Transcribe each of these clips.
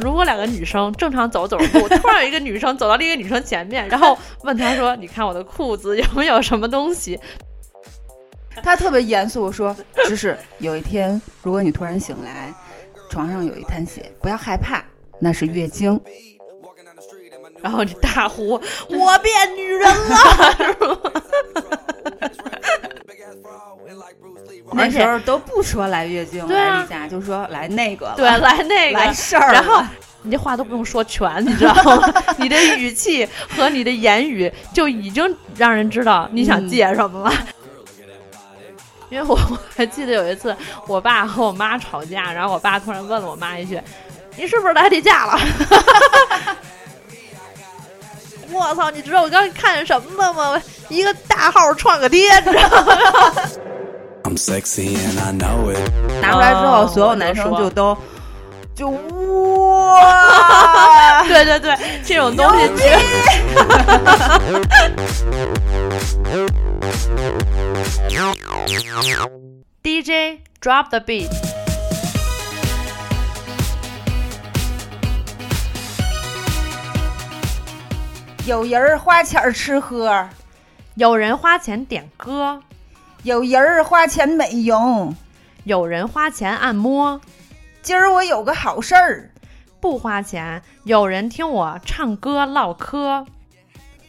如果两个女生正常走走路，突然有一个女生走到另一个女生前面，然后问她说：“你看我的裤子有没有什么东西？”她特别严肃说：“只是有一天，如果你突然醒来，床上有一滩血，不要害怕，那是月经。”然后你大呼：“我变女人了！” 那时候都不说来月经来例假，就说来那个，对，来那个来事儿。然后你这话都不用说全，你知道吗？你的语气和你的言语就已经让人知道你想借什么了。因为我我还记得有一次，我爸和我妈吵架，然后我爸突然问了我妈一句：“你是不是来例假了？” 我操！你知道我刚看见什么吗？一个大号创个爹，你知道吗？拿出来之后，所有男生就都就哇！对对对，这种东西。DJ drop the beat。有人花钱吃喝，有人花钱点歌，有人花钱美容，有人花钱按摩。今儿我有个好事儿，不花钱，有人听我唱歌唠嗑。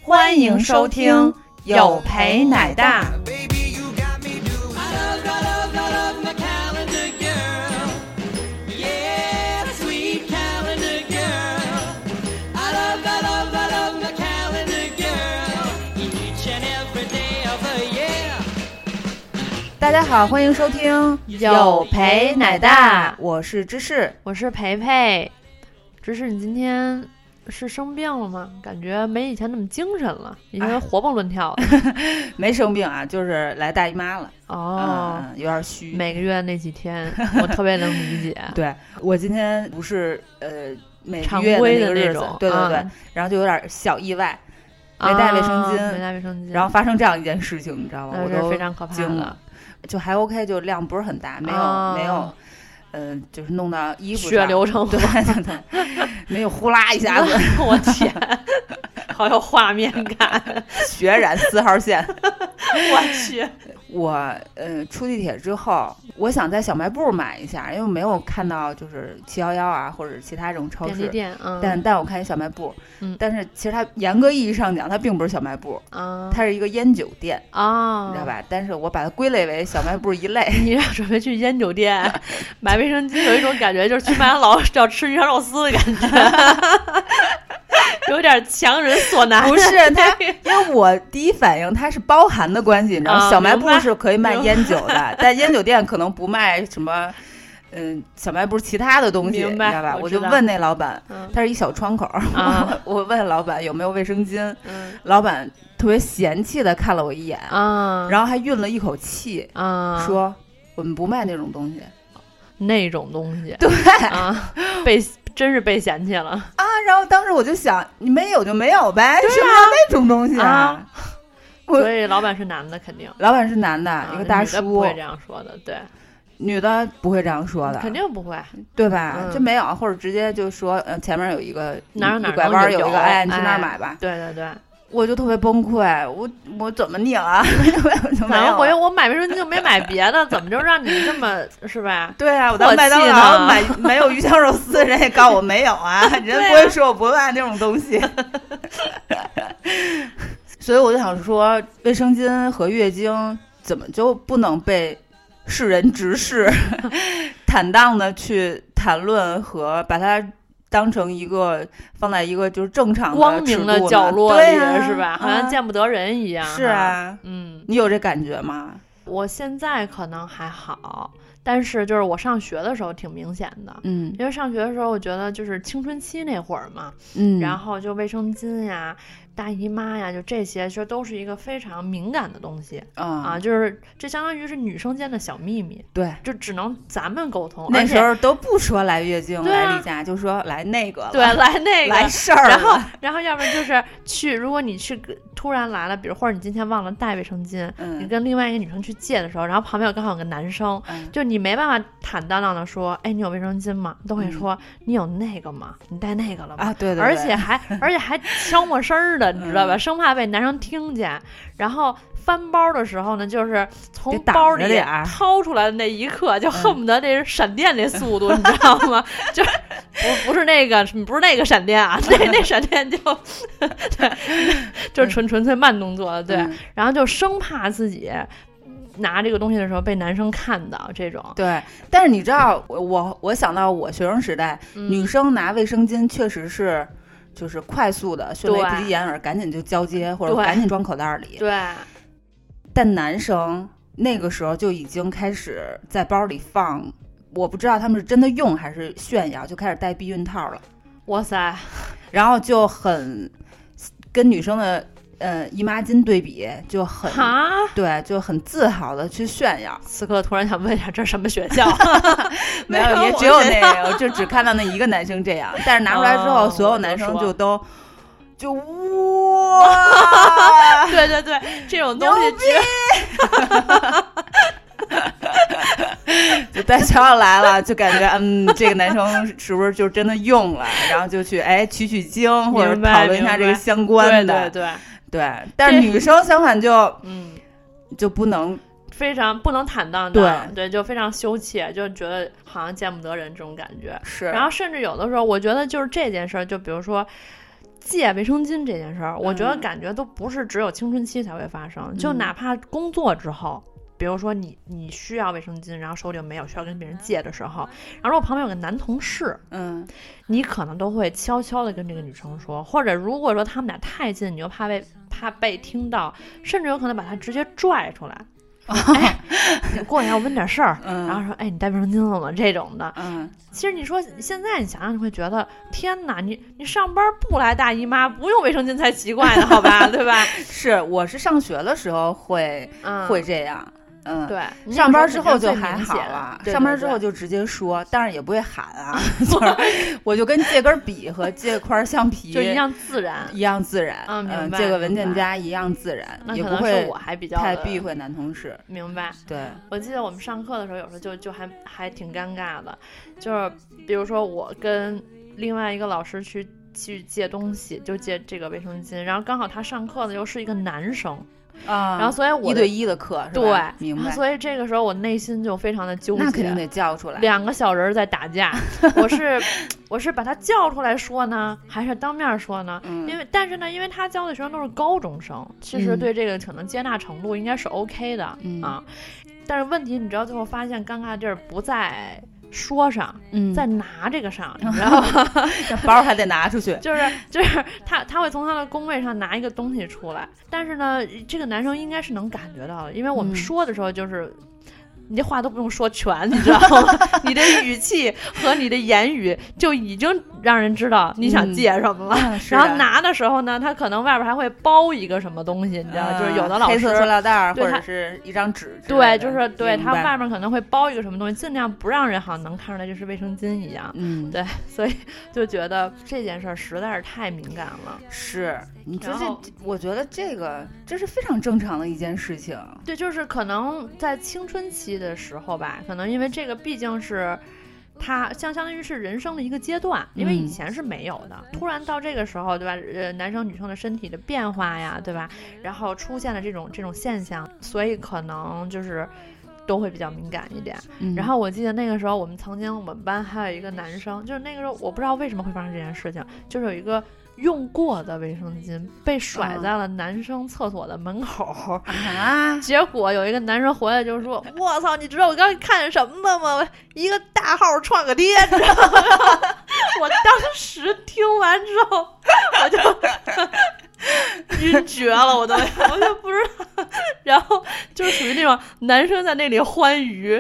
欢迎收听有陪奶大。大家好，欢迎收听有陪奶大，我是芝士，我是培培。芝士，你今天是生病了吗？感觉没以前那么精神了，以前活蹦乱跳的。没生病啊，就是来大姨妈了。哦，有点虚。每个月那几天，我特别能理解。对我今天不是呃每常规的那种，对对对，然后就有点小意外，没带卫生巾，没带卫生巾，然后发生这样一件事情，你知道吗？我都非常可怕了。就还 OK，就量不是很大，没有没有，嗯，就是弄到衣服血流成对对对，没有呼啦一下子，我。天，好有画面感，血染四号线，我去。我呃出地铁之后，我想在小卖部买一下，因为我没有看到就是七幺幺啊或者其他这种超市店，但但我看见小卖部，但是其实它严格意义上讲，它并不是小卖部，它是一个烟酒店啊，你知道吧？但是我把它归类为小卖部一类。你要准备去烟酒店买卫生巾，有一种感觉就是去麦当劳 要吃鱼香肉丝的感觉。有点强人所难，不是他，因为我第一反应它是包含的关系，你知道，小卖部是可以卖烟酒的，但烟酒店可能不卖什么，嗯，小卖部其他的东西，你知道吧？我就问那老板，他是一小窗口，我问老板有没有卫生巾，老板特别嫌弃的看了我一眼，然后还运了一口气，说我们不卖那种东西，那种东西，对啊，被。真是被嫌弃了啊！然后当时我就想，你没有就没有呗，什么那种东西啊？所以老板是男的，肯定老板是男的，一个大叔不会这样说的，对，女的不会这样说的，肯定不会，对吧？就没有，或者直接就说，呃，前面有一个哪哪拐弯有一个，哎，你去那儿买吧。对对对。我就特别崩溃，我我怎么你了？反正我我买卫生巾就没买别的，怎么就让你这么是吧？对啊，我到麦当劳买没有鱼香肉丝，人也告我没有啊，人 不会说我不卖那种东西。所以我就想说，卫生巾和月经怎么就不能被世人直视，坦荡的去谈论和把它。当成一个放在一个就是正常光明的角落里是吧？好像见不得人一样。是啊，嗯，你有这感觉吗？我现在可能还好，但是就是我上学的时候挺明显的。嗯，因为上学的时候，我觉得就是青春期那会儿嘛。嗯，然后就卫生巾呀。大姨妈呀，就这些，其实都是一个非常敏感的东西啊，就是这相当于是女生间的小秘密，对，就只能咱们沟通。那时候都不说来月经来例假，就说来那个，对，来那个来事儿。然后，然后要不然就是去，如果你去突然来了，比如或者你今天忘了带卫生巾，你跟另外一个女生去借的时候，然后旁边有刚好有个男生，就你没办法坦荡荡的说，哎，你有卫生巾吗？都会说你有那个吗？你带那个了吗？啊，对对，而且还而且还悄没声儿的，你知道吧？生怕被男生听见，然后。翻包的时候呢，就是从包里掏出来的那一刻，就恨不得这是闪电那速度，你知道吗？就不不是那个，不是那个闪电啊，那那闪电就 对，就是纯纯粹慢动作的，对。然后就生怕自己拿这个东西的时候被男生看到，这种对。但是你知道，我我想到我学生时代，女生拿卫生巾确实是就是快速的，迅雷不及掩耳，赶紧就交接或者赶紧装口袋里，对。但男生那个时候就已经开始在包里放，我不知道他们是真的用还是炫耀，就开始戴避孕套了。哇塞！然后就很跟女生的呃姨妈巾对比，就很对，就很自豪的去炫耀。此刻突然想问一下，这是什么学校？没有，也只有那个，我就只看到那一个男生这样。但是拿出来之后，所有男生就都。就 哇，对对对，这种东西 就带小小来了，就感觉嗯，这个男生是不是就真的用了？然后就去哎取取经，或者讨论一下这个相关的，对对对。但是女生相反就 嗯就不能非常不能坦荡荡，对对，就非常羞怯，就觉得好像见不得人这种感觉。是，然后甚至有的时候，我觉得就是这件事儿，就比如说。借卫生巾这件事儿，我觉得感觉都不是只有青春期才会发生，就哪怕工作之后，比如说你你需要卫生巾，然后手里没有，需要跟别人借的时候，然后如果旁边有个男同事，嗯，你可能都会悄悄的跟这个女生说，或者如果说他们俩太近，你又怕被怕被听到，甚至有可能把他直接拽出来。哎，过来要问点事儿，然后说，哎，你带卫生巾了吗？这种的，嗯，其实你说现在你想想，你会觉得，天哪，你你上班不来大姨妈，不用卫生巾才奇怪呢，好吧，对吧？是，我是上学的时候会会这样。嗯，对，上班之后就还好了。上班之后就直接说，但是也不会喊啊，就是我就跟借根笔和借块橡皮 就一样自然，一样自然。嗯，借个文件夹一样自然，也不会我还比较太避讳男同事。明白。对，我记得我们上课的时候，有时候就就还还挺尴尬的，就是比如说我跟另外一个老师去去借东西，就借这个卫生巾，然后刚好他上课的又是一个男生。啊，然后所以我一对一的课，对，明白。所以这个时候我内心就非常的纠结，那肯定得叫出来。两个小人在打架，我是我是把他叫出来说呢，还是当面说呢？因为但是呢，因为他教的学生都是高中生，其实对这个可能接纳程度应该是 OK 的啊。但是问题你知道，最后发现尴尬地儿不在。说上，嗯，再拿这个上，你知道吗？包还得拿出去，就是就是他他会从他的工位上拿一个东西出来，但是呢，这个男生应该是能感觉到的，因为我们说的时候就是。你这话都不用说全，你知道吗？你的语气和你的言语就已经让人知道你想借什么了。然后拿的时候呢，他可能外边还会包一个什么东西，你知道就是有的老师黑色塑料袋或者是一张纸。对，就是对他外面可能会包一个什么东西，尽量不让人好像能看出来就是卫生巾一样。嗯，对，所以就觉得这件事儿实在是太敏感了。是，你这这，我觉得这个这是非常正常的一件事情。对，就是可能在青春期。的时候吧，可能因为这个毕竟是，他相相当于是人生的一个阶段，因为以前是没有的，突然到这个时候，对吧？呃，男生女生的身体的变化呀，对吧？然后出现了这种这种现象，所以可能就是都会比较敏感一点。然后我记得那个时候，我们曾经我们班还有一个男生，就是那个时候我不知道为什么会发生这件事情，就是有一个。用过的卫生巾被甩在了男生厕所的门口啊！结果有一个男生回来就说：“我操，你知道我刚看见什么了吗？一个大号创可贴，你知道吗？” 我当时听完之后，我就晕厥了，我都我就不知道。然后就是属于那种男生在那里欢愉，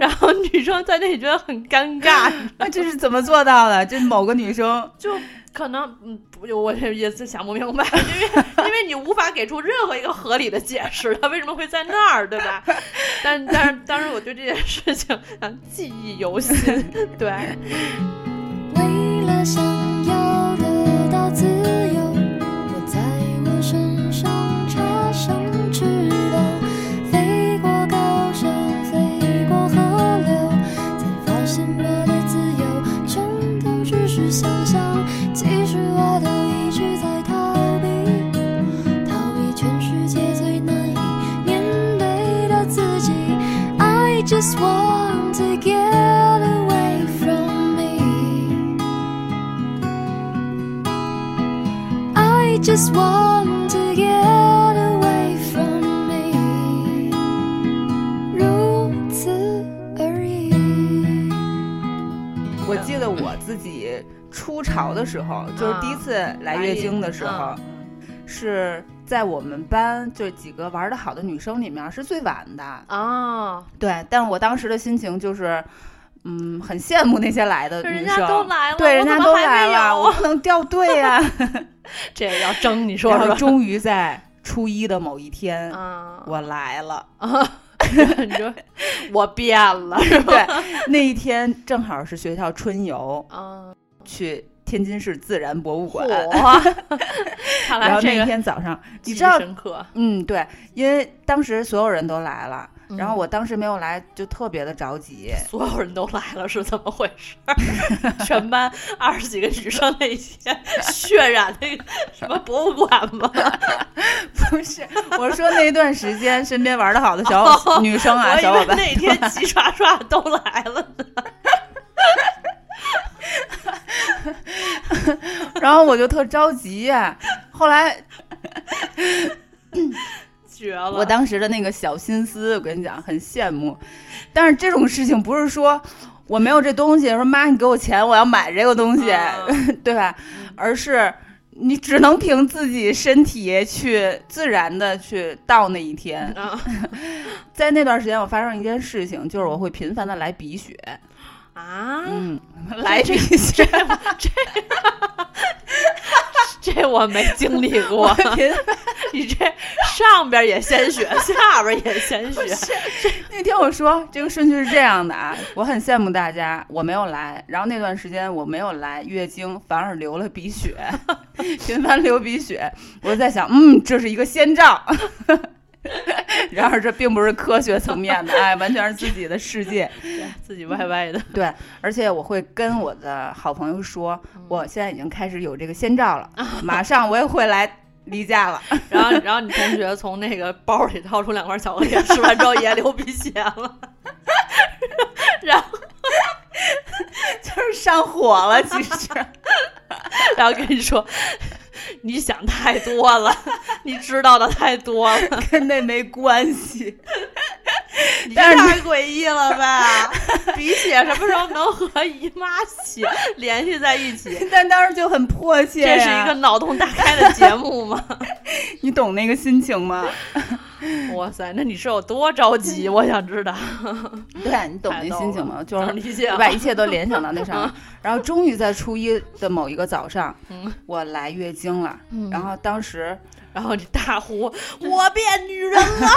然后女生在那里觉得很尴尬。那这是怎么做到的？这某个女生就。可能嗯不，我也是想不明白，因为因为你无法给出任何一个合理的解释，他为什么会在那儿，对吧？但但是当时我对这件事情啊记忆犹新，对。为了想要得到自由，just want to get away from me. I just want to get away from me. 如此而已。我记得我自己初潮的时候，就是第一次来月经的时候，是。在我们班就几个玩的好的女生里面是最晚的啊，对，但是我当时的心情就是，嗯，很羡慕那些来的女生，都来了，对，人家都来了，我不能掉队呀，这也要争，你说说。终于在初一的某一天，我来了，啊你说我变了，是吧？对，那一天正好是学校春游，去。天津市自然博物馆，然后那天早上，你知道，嗯，对，因为当时所有人都来了，然后我当时没有来，就特别的着急。所有人都来了是怎么回事？全班二十几个女生那天渲染那个什么博物馆吗？不是，我说那段时间身边玩的好的小女生啊，小伙伴，那天齐刷刷都来了呢。然后我就特着急，后来绝了！我当时的那个小心思，我跟你讲，很羡慕。但是这种事情不是说我没有这东西，说妈你给我钱，我要买这个东西，对吧？而是你只能凭自己身体去自然的去到那一天。在那段时间，我发生一件事情，就是我会频繁的来鼻血。啊，嗯，来这些，这 这我没经历过。你这上边也鲜血，下边也鲜血。那天我说这个顺序是这样的啊，我很羡慕大家，我没有来，然后那段时间我没有来月经，反而流了鼻血，频繁流鼻血。我在想，嗯，这是一个先兆。然而这并不是科学层面的，哎，完全是自己的世界，自己歪歪的。对，而且我会跟我的好朋友说，我现在已经开始有这个先兆了，马上我也会来例假了。然后，然后你同学从那个包里掏出两块巧克力，吃完之后也流鼻血了，然后就是上火了，其实，然后跟你说。你想太多了，你知道的太多了，跟那没关系。你太诡异了吧？鼻血什么时候能和姨妈血联系在一起？但当时就很迫切，这是一个脑洞大开的节目吗？你懂那个心情吗？哇塞，那你是有多着急？我想知道。对你懂那心情吗？就是理解，把一切都联想到那上。然后终于在初一的某一个早上，我来月经了。然后当时，然后你大呼：“我变女人了！”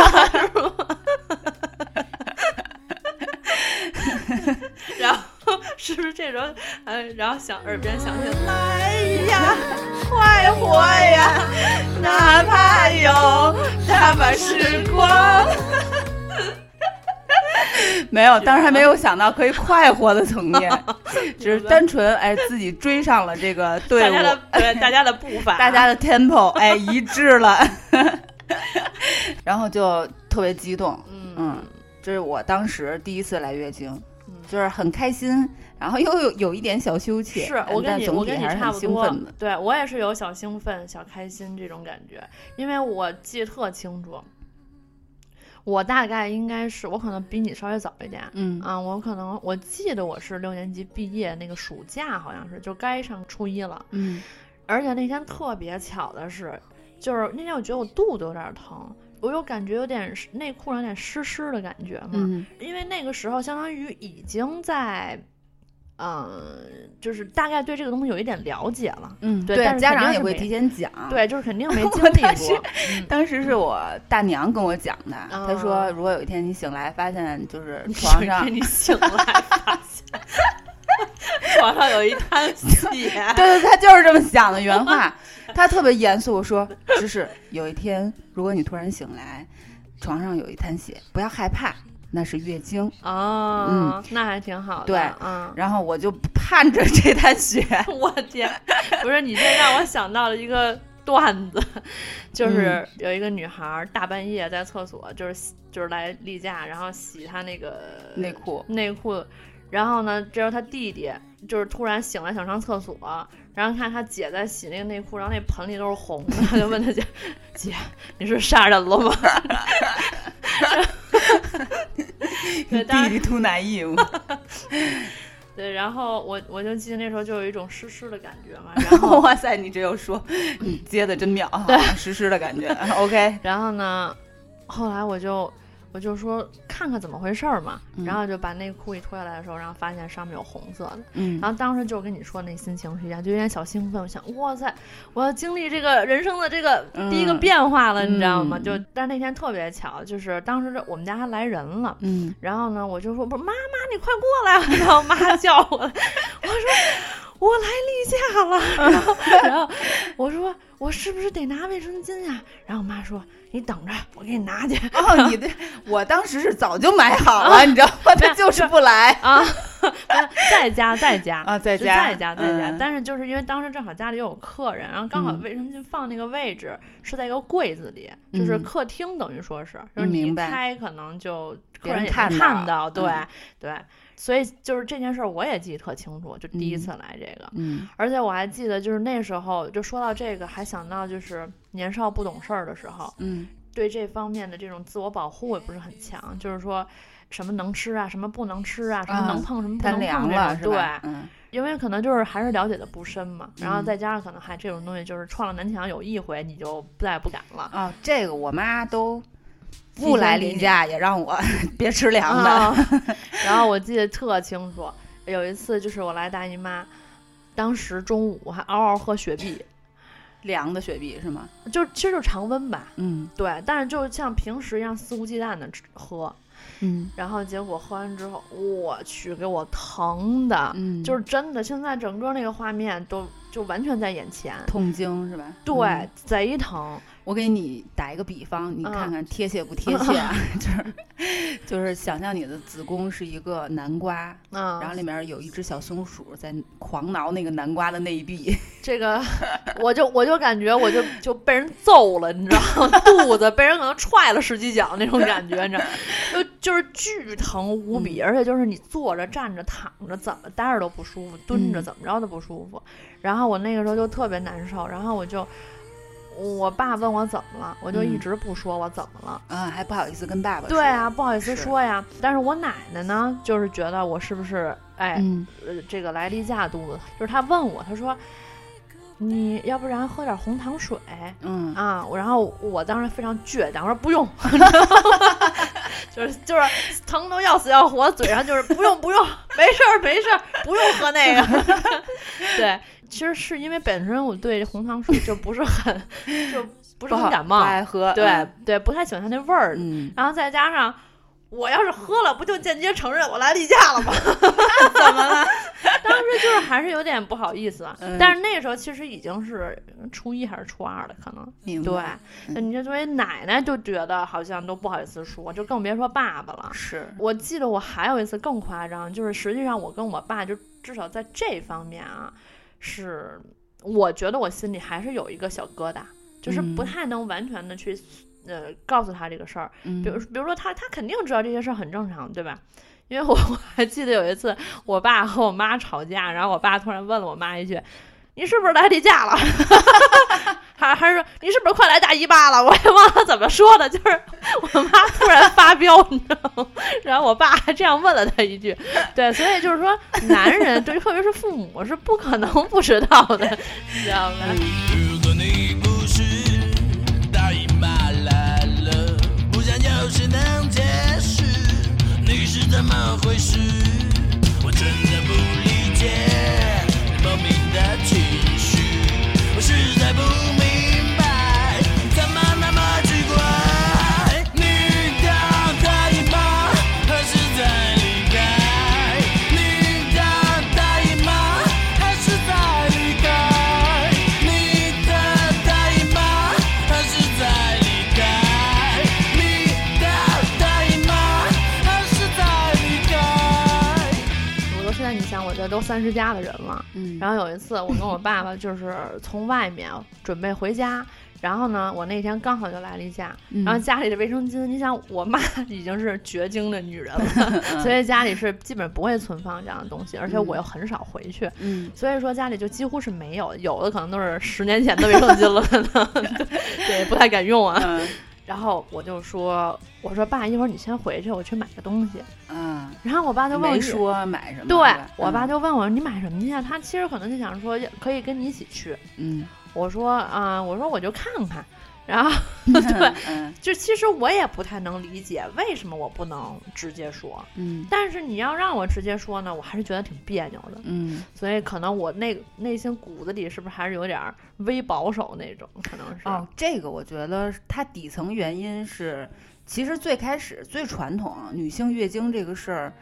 然后 是不是这种？呃，然后想耳边想起“来呀，快活呀，哪怕有大把时光。”没有，当时还没有想到可以快活的层面，只是单纯哎自己追上了这个队伍，对大家的步伐，大家的 tempo 哎一致了，然后就特别激动，嗯，这是我当时第一次来月经，就是很开心，然后又有有一点小羞怯，是我跟你我跟你差不多，对我也是有小兴奋、小开心这种感觉，因为我记得特清楚。我大概应该是，我可能比你稍微早一点，嗯。啊，我可能我记得我是六年级毕业那个暑假，好像是就该上初一了，嗯，而且那天特别巧的是，就是那天我觉得我肚子有点疼，我又感觉有点内裤上有点湿湿的感觉嘛，因为那个时候相当于已经在。嗯，就是大概对这个东西有一点了解了，嗯，对，但是家长也会提前讲，对，就是肯定 没经历过。当时是我大娘跟我讲的，她说如果有一天你醒来发现就是床上，你醒来发现 床上有一滩血，对对，他就是这么想的原话，他特别严肃说，就是有一天如果你突然醒来，床上有一滩血，不要害怕。那是月经哦，嗯，那还挺好的。对，嗯，然后我就盼着这滩血。我天，不是你这让我想到了一个段子，就是有一个女孩大半夜在厕所，就是就是来例假，然后洗她那个内裤内裤，然后呢，这时候她弟弟就是突然醒来想上厕所，然后看他姐在洗那个内裤，然后那盆里都是红的，就问他姐 姐你是杀人了吗？弟弟突男异物。对，然后我我就记得那时候就有一种湿湿的感觉嘛。然后哇塞，你这又说，你接的真妙，对，湿湿的感觉。OK。然后呢，后来我就。我就说看看怎么回事儿嘛，然后就把内裤一脱下来的时候，然后发现上面有红色的，嗯，然后当时就跟你说那心情是一样，就有点小兴奋，我想哇塞，我要经历这个人生的这个第一个变化了，你知道吗？就但是那天特别巧，就是当时我们家还来人了，嗯，然后呢，我就说不是妈妈，你快过来，然后妈叫我，我说。我来例假了，然 后然后我说我是不是得拿卫生巾呀？然后我妈说你等着，我给你拿去。哦，你的，我当时是早就买好了，你知道吗？他就是不来啊，在家在家啊，在家在家在家。但是就是因为当时正好家里有客人，然后刚好卫生巾放那个位置是在一个柜子里，就是客厅，等于说是，就是你开可能就客人也看到，对对。所以就是这件事儿，我也记得特清楚，就第一次来这个，嗯，而且我还记得，就是那时候就说到这个，还想到就是年少不懂事儿的时候，嗯，对这方面的这种自我保护也不是很强，就是说什么能吃啊，什么不能吃啊，什么能碰什么不能碰这种，对，嗯，因为可能就是还是了解的不深嘛，然后再加上可能还这种东西就是撞了南墙有一回，你就再也不敢了啊，这个我妈都。不来例假也让我 别吃凉的，然后我记得特清楚，有一次就是我来大姨妈，当时中午还嗷嗷喝雪碧，凉的雪碧是吗？就其实就常温吧，嗯，对，但是就像平时一样肆无忌惮的喝，嗯，然后结果喝完之后，我去给我疼的，嗯，就是真的，现在整个那个画面都就完全在眼前，痛经是吧？对，贼疼。我给你打一个比方，你看看贴切不贴切啊？就是就是想象你的子宫是一个南瓜，嗯，然后里面有一只小松鼠在狂挠那个南瓜的内壁。这个 我就我就感觉我就就被人揍了，你知道吗？肚子被人可能踹了十几脚那种感觉，你知道，就就是巨疼无比，而且就是你坐着、站着、躺着怎么待着都不舒服，蹲着怎么着都不舒服。然后我那个时候就特别难受，然后我就。我爸问我怎么了，我就一直不说我怎么了，嗯，还不好意思跟爸爸说。对啊，不好意思说呀。但是我奶奶呢，就是觉得我是不是哎，呃，这个来例假肚子，就是她问我，她说，你要不然喝点红糖水，嗯。啊，然后我当时非常倔强，我说不用，就是就是疼都要死要活，嘴上就是不用不用，没事儿没事儿，不用喝那个，对。其实是因为本身我对红糖水就不是很，就不是很感冒，爱喝，对对，不太喜欢它那味儿。嗯，然后再加上我要是喝了，不就间接承认我来例假了吗？怎么了？当时就是还是有点不好意思，但是那个时候其实已经是初一还是初二了，可能。对，那你就作为奶奶就觉得好像都不好意思说，就更别说爸爸了。是我记得我还有一次更夸张，就是实际上我跟我爸就至少在这方面啊。是，我觉得我心里还是有一个小疙瘩，就是不太能完全的去，呃，告诉他这个事儿。比如，比如说他，他肯定知道这些事儿很正常，对吧？因为我 我还记得有一次，我爸和我妈吵架，然后我爸突然问了我妈一句。你是不是来例假了？还还是说你是不是快来大姨妈了？我也忘了怎么说的，就是我妈突然发飙，你知道吗？然后我爸还这样问了她一句。对，所以就是说，男人对，特别是父母是不可能不知道的，你知道吗？如果你不是大姨妈来了，不想有事能解释，你是怎么回事？我真的不理解。莫名的情绪，我实在不都三十加的人了，嗯，然后有一次我跟我爸爸就是从外面准备回家。然后呢，我那天刚好就来了一下，然后家里的卫生巾，你想我妈 已经是绝经的女人了，所以家里是基本不会存放这样的东西，而且我又很少回去，嗯，所以说家里就几乎是没有，有的可能都是十年前的卫生巾了，可能 对，不太敢用啊。然后我就说，我说爸，一会儿你先回去，我去买个东西。嗯，然后我爸就问没说买什么，对我爸就问我你买什么去？他其实可能就想说可以跟你一起去，嗯。我说啊，我说我就看看，然后 对，就其实我也不太能理解为什么我不能直接说，嗯，但是你要让我直接说呢，我还是觉得挺别扭的，嗯，所以可能我内内心骨子里是不是还是有点微保守那种，可能是哦，这个我觉得它底层原因是，其实最开始最传统女性月经这个事儿。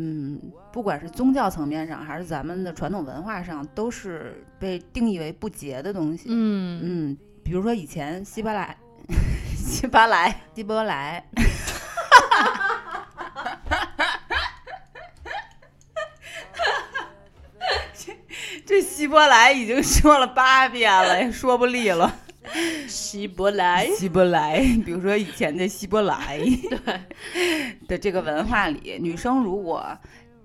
嗯，不管是宗教层面上，还是咱们的传统文化上，都是被定义为不洁的东西。嗯嗯，比如说以前希伯来，希伯来，希伯来，这 这希伯来已经说了八遍了，也说不利了。希伯来，希伯来，比如说以前的希伯来，对。的这个文化里，女生如果，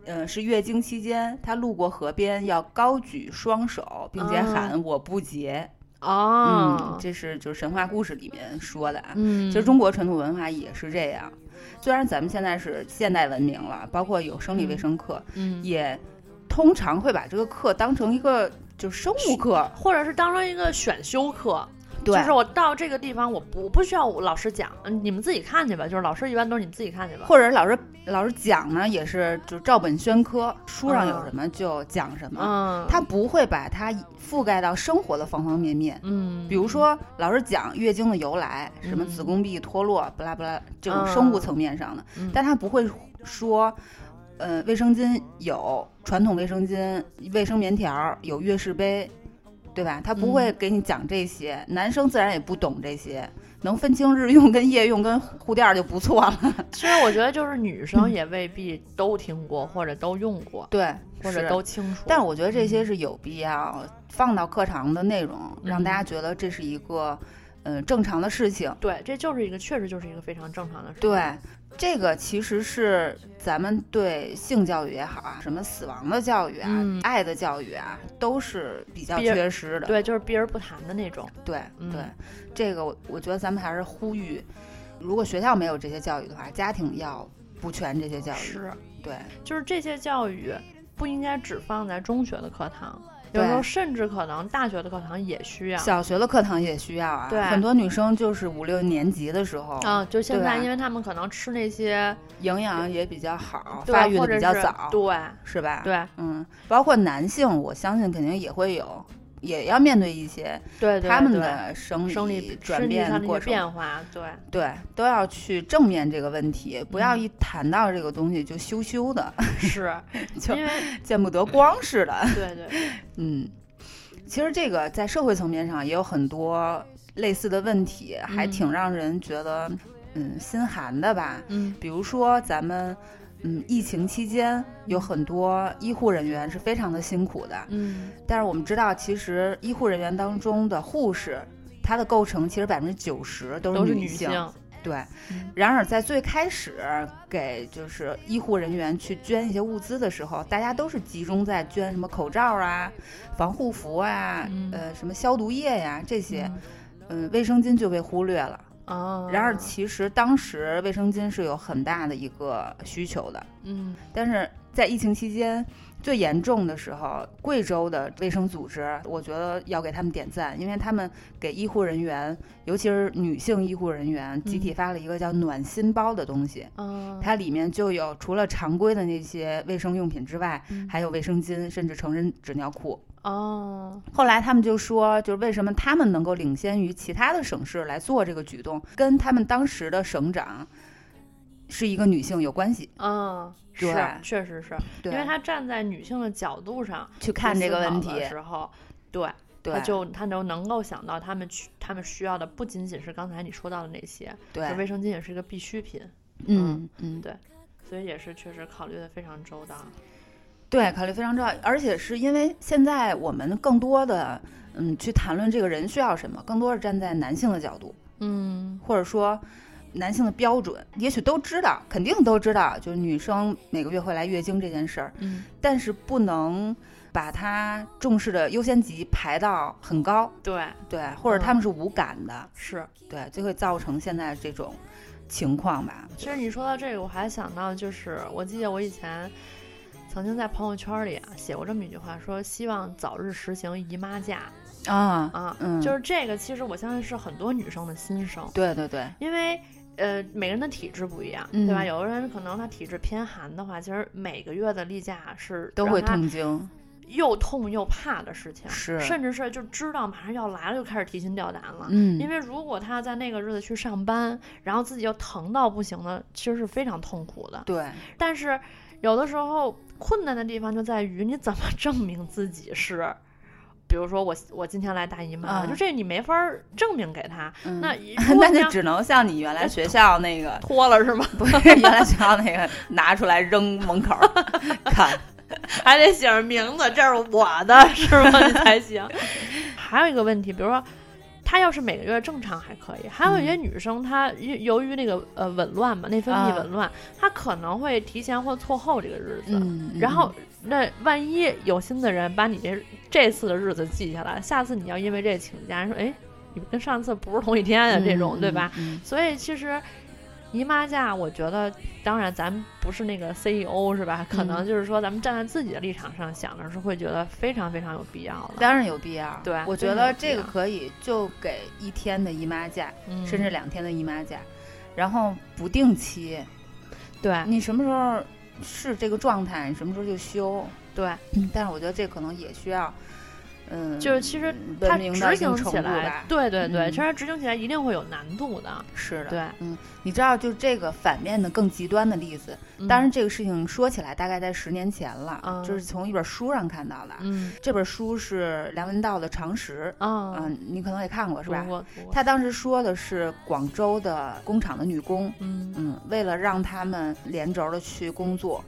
呃，是月经期间，她路过河边要高举双手，并且喊“我不洁”。哦，嗯，这是就是神话故事里面说的啊。嗯，其实中国传统文化也是这样。虽然咱们现在是现代文明了，包括有生理卫生课，嗯，也通常会把这个课当成一个就是生物课，或者是当成一个选修课。就是我到这个地方，我不不需要老师讲，你们自己看去吧。就是老师一般都是你们自己看去吧。或者老师老师讲呢，也是就照本宣科，书上有什么就讲什么。嗯，他不会把它覆盖到生活的方方面面。嗯，比如说老师讲月经的由来，什么子宫壁脱落，不拉不拉这种生物层面上的，但他不会说，呃，卫生巾有传统卫生巾，卫生棉条有月事杯。对吧？他不会给你讲这些，男生自然也不懂这些，能分清日用跟夜用跟护垫就不错了。其实我觉得就是女生也未必都听过或者都用过，对，或者都清楚。但是我觉得这些是有必要放到课堂的内容，让大家觉得这是一个嗯正常的事情。对，这就是一个确实就是一个非常正常的事情。对。这个其实是咱们对性教育也好啊，什么死亡的教育啊、爱的教育啊，都是比较缺失的。对，就是避而不谈的那种。对对，这个我我觉得咱们还是呼吁，如果学校没有这些教育的话，家庭要补全这些教育。是，对，就是这些教育不应该只放在中学的课堂。有时候甚至可能大学的课堂也需要，小学的课堂也需要啊。对，很多女生就是五六年级的时候，嗯，就现在，因为他们可能吃那些营养也比较好，发育的比较早，对，是吧？对，嗯，包括男性，我相信肯定也会有。也要面对一些对他们的生理转变过程变化，对对，都要去正面这个问题，不要一谈到这个东西就羞羞的，是，就 见不得光似的。对对，嗯，其实这个在社会层面上也有很多类似的问题，还挺让人觉得嗯心寒的吧。嗯，比如说咱们。嗯，疫情期间有很多医护人员是非常的辛苦的。嗯，但是我们知道，其实医护人员当中的护士，她的构成其实百分之九十都是女性。对。然而在最开始给就是医护人员去捐一些物资的时候，大家都是集中在捐什么口罩啊、防护服啊、呃什么消毒液呀这些，嗯，卫生巾就被忽略了。哦，然而其实当时卫生巾是有很大的一个需求的，嗯，但是在疫情期间最严重的时候，贵州的卫生组织，我觉得要给他们点赞，因为他们给医护人员，尤其是女性医护人员，集体发了一个叫暖心包的东西，嗯，它里面就有除了常规的那些卫生用品之外，还有卫生巾，甚至成人纸尿裤。哦，后来他们就说，就是为什么他们能够领先于其他的省市来做这个举动，跟他们当时的省长是一个女性有关系。嗯，是，确实是，因为她站在女性的角度上去看这个问题的时候，对，他就他就能够想到他们去他们需要的不仅仅是刚才你说到的那些，对，卫生巾也是一个必需品。嗯嗯，对，所以也是确实考虑的非常周到。对，考虑非常重要，而且是因为现在我们更多的嗯去谈论这个人需要什么，更多是站在男性的角度，嗯，或者说男性的标准，也许都知道，肯定都知道，就是女生每个月会来月经这件事儿，嗯，但是不能把它重视的优先级排到很高，对。对，或者他们是无感的，是。对，就会造成现在这种情况吧。其实你说到这个，我还想到就是我记得我以前。曾经在朋友圈里啊写过这么一句话，说希望早日实行姨妈假。啊啊，嗯，就是这个，其实我相信是很多女生的心声。对对对，因为呃每个人的体质不一样，对吧？有的人可能他体质偏寒的话，其实每个月的例假是都会痛经，又痛又怕的事情，是，甚至是就知道马上要来了就开始提心吊胆了。嗯，因为如果他在那个日子去上班，然后自己又疼到不行了，其实是非常痛苦的。对，但是有的时候。困难的地方就在于你怎么证明自己是，比如说我我今天来大姨妈，就这你没法证明给他。那 那就只能像你原来学校那个 脱了是吗？不是原来学校那个拿出来扔门口看，还得写上名字，这是我的，是吗？你才行。还有一个问题，比如说。她要是每个月正常还可以，还有一些女生，她由于那个呃紊乱嘛，内分泌紊乱，她可能会提前或错后这个日子。然后那万一有心的人把你这这次的日子记下来，下次你要因为这请假，说哎，你跟上次不是同一天的？这种对吧？所以其实。姨妈假，我觉得，当然咱不是那个 CEO 是吧？可能就是说，咱们站在自己的立场上想的是，会觉得非常非常有必要的。当然有必要。对，我觉得这个可以就给一天的姨妈假，甚至两天的姨妈假，然后不定期。对，你什么时候是这个状态，你什么时候就休。对，但是我觉得这可能也需要。嗯，就是其实它执行起来，对对对，其实执行起来一定会有难度的。是的，对，嗯，你知道，就这个反面的更极端的例子，当然这个事情说起来大概在十年前了，就是从一本书上看到的。嗯，这本书是梁文道的《常识》，嗯，你可能也看过是吧？他当时说的是广州的工厂的女工，嗯嗯，为了让他们连轴的去工作，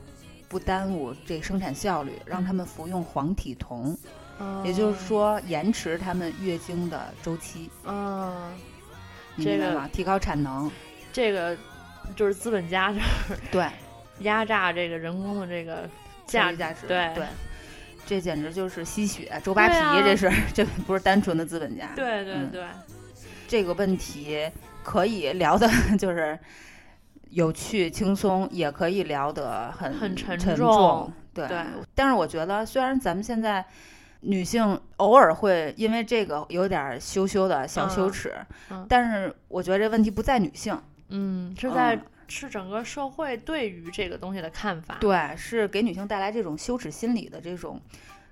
不耽误这生产效率，让他们服用黄体酮。也就是说，延迟他们月经的周期。嗯，这个。提高产能，这个就是资本家这对。压榨这个人工的这个价价值。对。对，这简直就是吸血周扒皮，这是 这不是单纯的资本家。对对对，这个问题可以聊的 就是有趣轻松，也可以聊得很很沉重。对，但是我觉得，虽然咱们现在。女性偶尔会因为这个有点羞羞的小羞耻，但是我觉得这问题不在女性，嗯，是在是整个社会对于这个东西的看法，对，是给女性带来这种羞耻心理的这种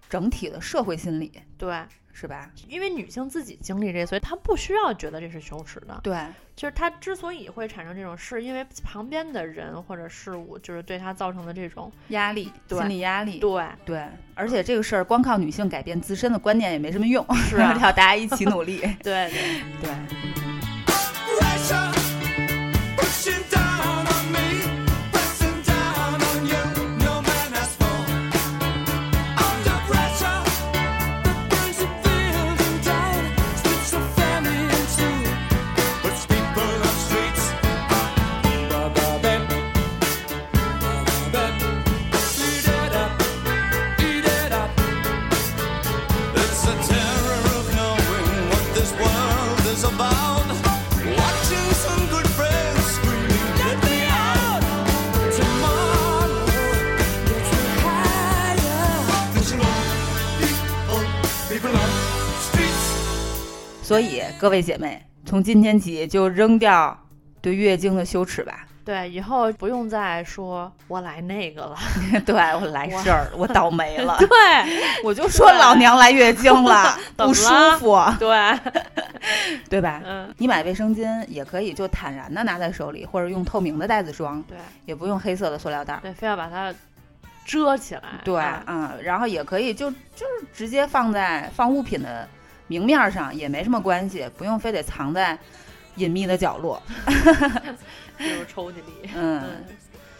整体的社会心理，对。是吧？因为女性自己经历这，所以她不需要觉得这是羞耻的。对，就是她之所以会产生这种，事因为旁边的人或者事物，就是对她造成的这种压力、心理压力。对对，而且这个事儿光靠女性改变自身的观念也没什么用，是啊，要大家一起努力。对对对。所各位姐妹，从今天起就扔掉对月经的羞耻吧。对，以后不用再说我来那个了。对我来事儿，我倒霉了。对，我 就说老娘来月经了，不舒服。对，对吧？嗯，你买卫生巾也可以就坦然的拿在手里，或者用透明的袋子装。对，也不用黑色的塑料袋。对，非要把它遮起来。对，嗯，然后也可以就就是直接放在放物品的。明面上也没什么关系，不用非得藏在隐秘的角落，就是抽屉里。嗯，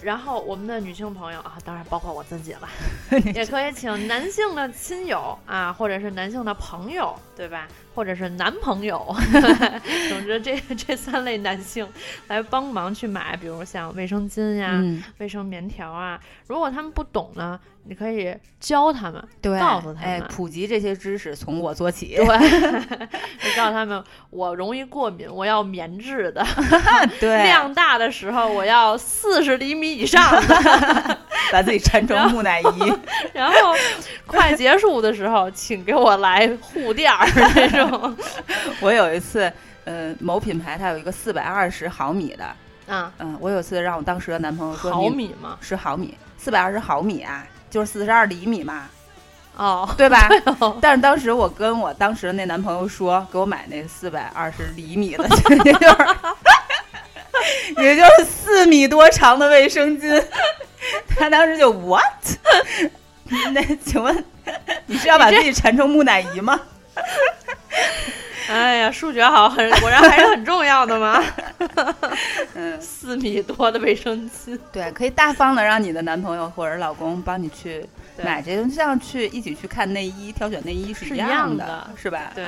然后我们的女性朋友啊，当然包括我自己了，也可以请男性的亲友啊，或者是男性的朋友，对吧？或者是男朋友，总之这这三类男性来帮忙去买，比如像卫生巾呀、卫生棉条啊。如果他们不懂呢，你可以教他们，对，告诉他们，哎，普及这些知识从我做起。对，你 告诉他们，我容易过敏，我要棉质的，对，量大的时候我要四十厘米以上的，把自己缠成木乃伊。然后快结束的时候，请给我来护垫儿那种。我有一次，呃，某品牌它有一个四百二十毫米的，嗯嗯，我有一次让我当时的男朋友说毫米吗？是毫米，四百二十毫米啊，就是四十二厘米嘛，哦，对吧？但是当时我跟我当时的那男朋友说，给我买那四百二十厘米的，也就是，也就是四米多长的卫生巾，他当时就 what？那请问你是要把自己缠成木乃伊吗？哎呀，数学好，很果然还是很重要的嘛。嗯，四米多的卫生巾，对，可以大方的让你的男朋友或者老公帮你去买这个，就像去一起去看内衣、挑选内衣是一样的，是吧？对。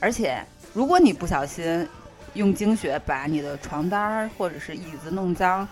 而且，如果你不小心用精血把你的床单或者是椅子弄脏，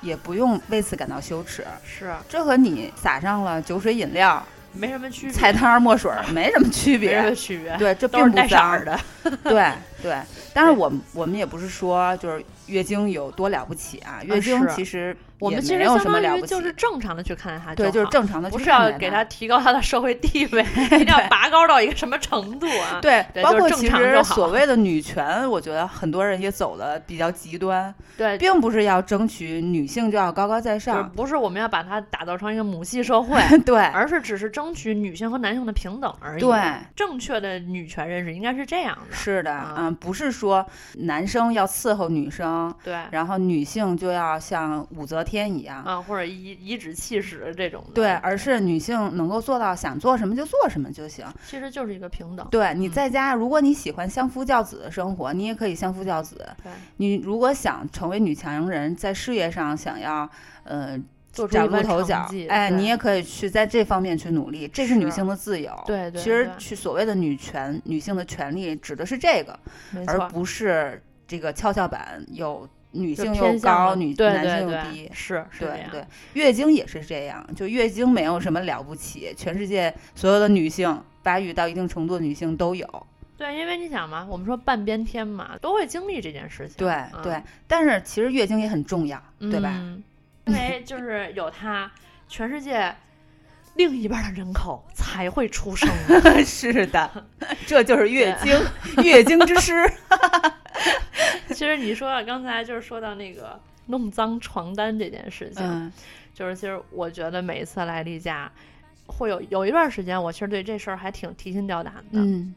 也不用为此感到羞耻。是，这和你撒上了酒水饮料。没什么区别，菜汤墨水没什么区别，没什么区别。对，这并不脏的。对对，但是我们我们也不是说就是月经有多了不起啊，月经其实。我们其实相当于就是正常的去看待他，对，就是正常的，不是要给他提高他的社会地位，一定要拔高到一个什么程度啊？对，包括其实所谓的女权，我觉得很多人也走的比较极端，对，并不是要争取女性就要高高在上，不是我们要把它打造成一个母系社会，对，而是只是争取女性和男性的平等而已。对，正确的女权认识应该是这样的。是的，嗯，不是说男生要伺候女生，对，然后女性就要像武则天一样啊。或者颐颐指气使这种，对，而是女性能够做到想做什么就做什么就行，其实就是一个平等。对，你在家，如果你喜欢相夫教子的生活，你也可以相夫教子。对，你如果想成为女强人，在事业上想要呃崭露头角，哎，你也可以去在这方面去努力，这是女性的自由。对对，其实去所谓的女权，女性的权利指的是这个，而不是这个跷跷板有。女性又高，女男性又低，是是对对，月经也是这样，就月经没有什么了不起，全世界所有的女性发育到一定程度的女性都有。对，因为你想嘛，我们说半边天嘛，都会经历这件事情。对对，但是其实月经也很重要，对吧？因为就是有它，全世界另一半的人口才会出生。是的，这就是月经，月经之师。其实你说到刚才就是说到那个弄脏床单这件事情，就是其实我觉得每一次来例假，会有有一段时间，我其实对这事儿还挺提心吊胆的。嗯，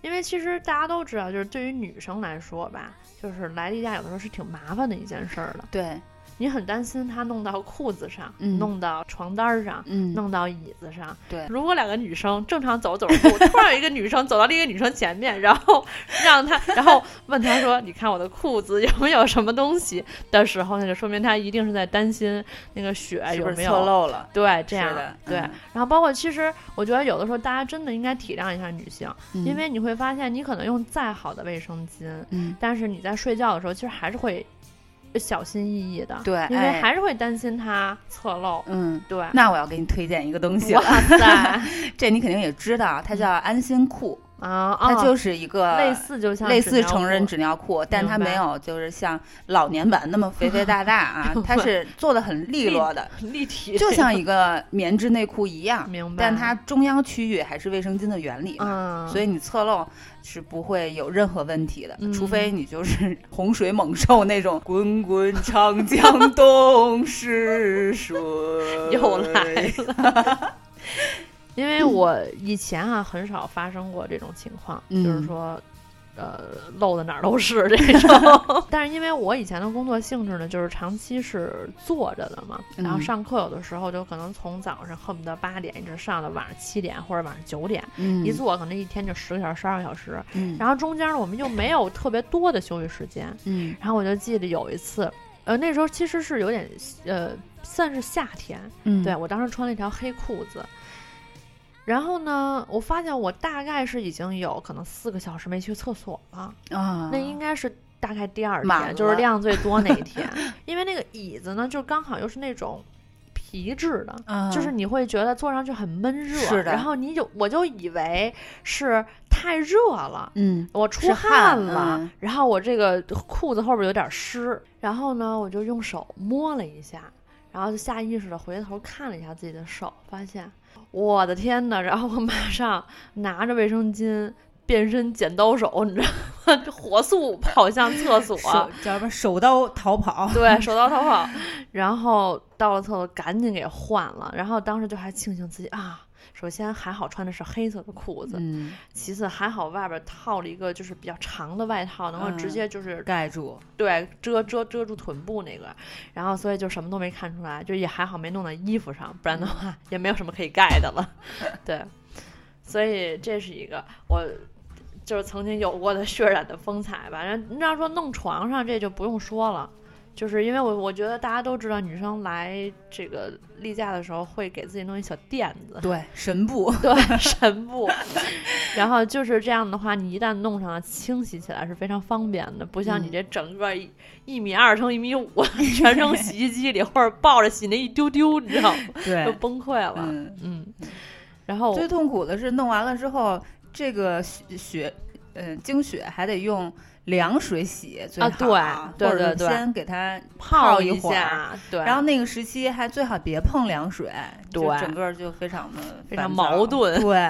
因为其实大家都知道，就是对于女生来说吧，就是来例假有的时候是挺麻烦的一件事儿的。对。你很担心他弄到裤子上，弄到床单上，弄到椅子上。对，如果两个女生正常走走路，突然有一个女生走到另一个女生前面，然后让她，然后问她说：“你看我的裤子有没有什么东西？”的时候，那就说明她一定是在担心那个血有没有侧漏了。对，这样的对。然后包括其实我觉得有的时候大家真的应该体谅一下女性，因为你会发现你可能用再好的卫生巾，嗯，但是你在睡觉的时候其实还是会。小心翼翼的，对，因为还是会担心它侧漏。嗯，对。那我要给你推荐一个东西了，哇塞，这你肯定也知道，它叫安心裤。啊，它就是一个类似，就像类似成人纸尿裤，但它没有就是像老年版那么肥肥大大啊，它是做的很利落的，立体，就像一个棉质内裤一样。明白。但它中央区域还是卫生巾的原理嘛，所以你侧漏是不会有任何问题的，除非你就是 洪水猛兽那种。滚滚长江东逝水，又来了。因为我以前啊很少发生过这种情况，就是说，呃，漏的哪儿都是这种。但是因为我以前的工作性质呢，就是长期是坐着的嘛，然后上课有的时候就可能从早上恨不得八点一直上到晚上七点或者晚上九点，一坐可能一天就十个小时、十二个小时。然后中间呢，我们又没有特别多的休息时间。嗯，然后我就记得有一次。呃，那时候其实是有点呃，算是夏天。嗯，对我当时穿了一条黑裤子。然后呢，我发现我大概是已经有可能四个小时没去厕所了啊。那应该是大概第二天，就是量最多那一天，因为那个椅子呢，就刚好又是那种皮质的，就是你会觉得坐上去很闷热。是的。然后你就我就以为是太热了，嗯，我出汗了，然后我这个裤子后边有点湿，然后呢，我就用手摸了一下，然后就下意识的回头看了一下自己的手，发现。我的天呐！然后我马上拿着卫生巾，变身剪刀手，你知道吗？火速跑向厕所，叫什么？手刀逃跑。对，手刀逃跑。然后到了厕所，赶紧给换了。然后当时就还庆幸自己啊。首先还好穿的是黑色的裤子，嗯，其次还好外边套了一个就是比较长的外套，能够直接就是盖住，对，遮遮遮住臀部那个，然后所以就什么都没看出来，就也还好没弄到衣服上，不然的话也没有什么可以盖的了，对，所以这是一个我就是曾经有过的血染的风采吧，人你要说弄床上这就不用说了。就是因为我我觉得大家都知道，女生来这个例假的时候会给自己弄一小垫子，对，神布，对，神布。然后就是这样的话，你一旦弄上了，清洗起来是非常方便的，不像你这整个一米二乘一米五，全扔洗衣机里或者抱着洗那一丢丢，你知道吗？对，就崩溃了。嗯嗯。然后最痛苦的是弄完了之后，这个血，嗯，经血还得用。凉水洗最好，或者先给它泡一会儿，对。然后那个时期还最好别碰凉水，对，整个就非常的非常矛盾，对，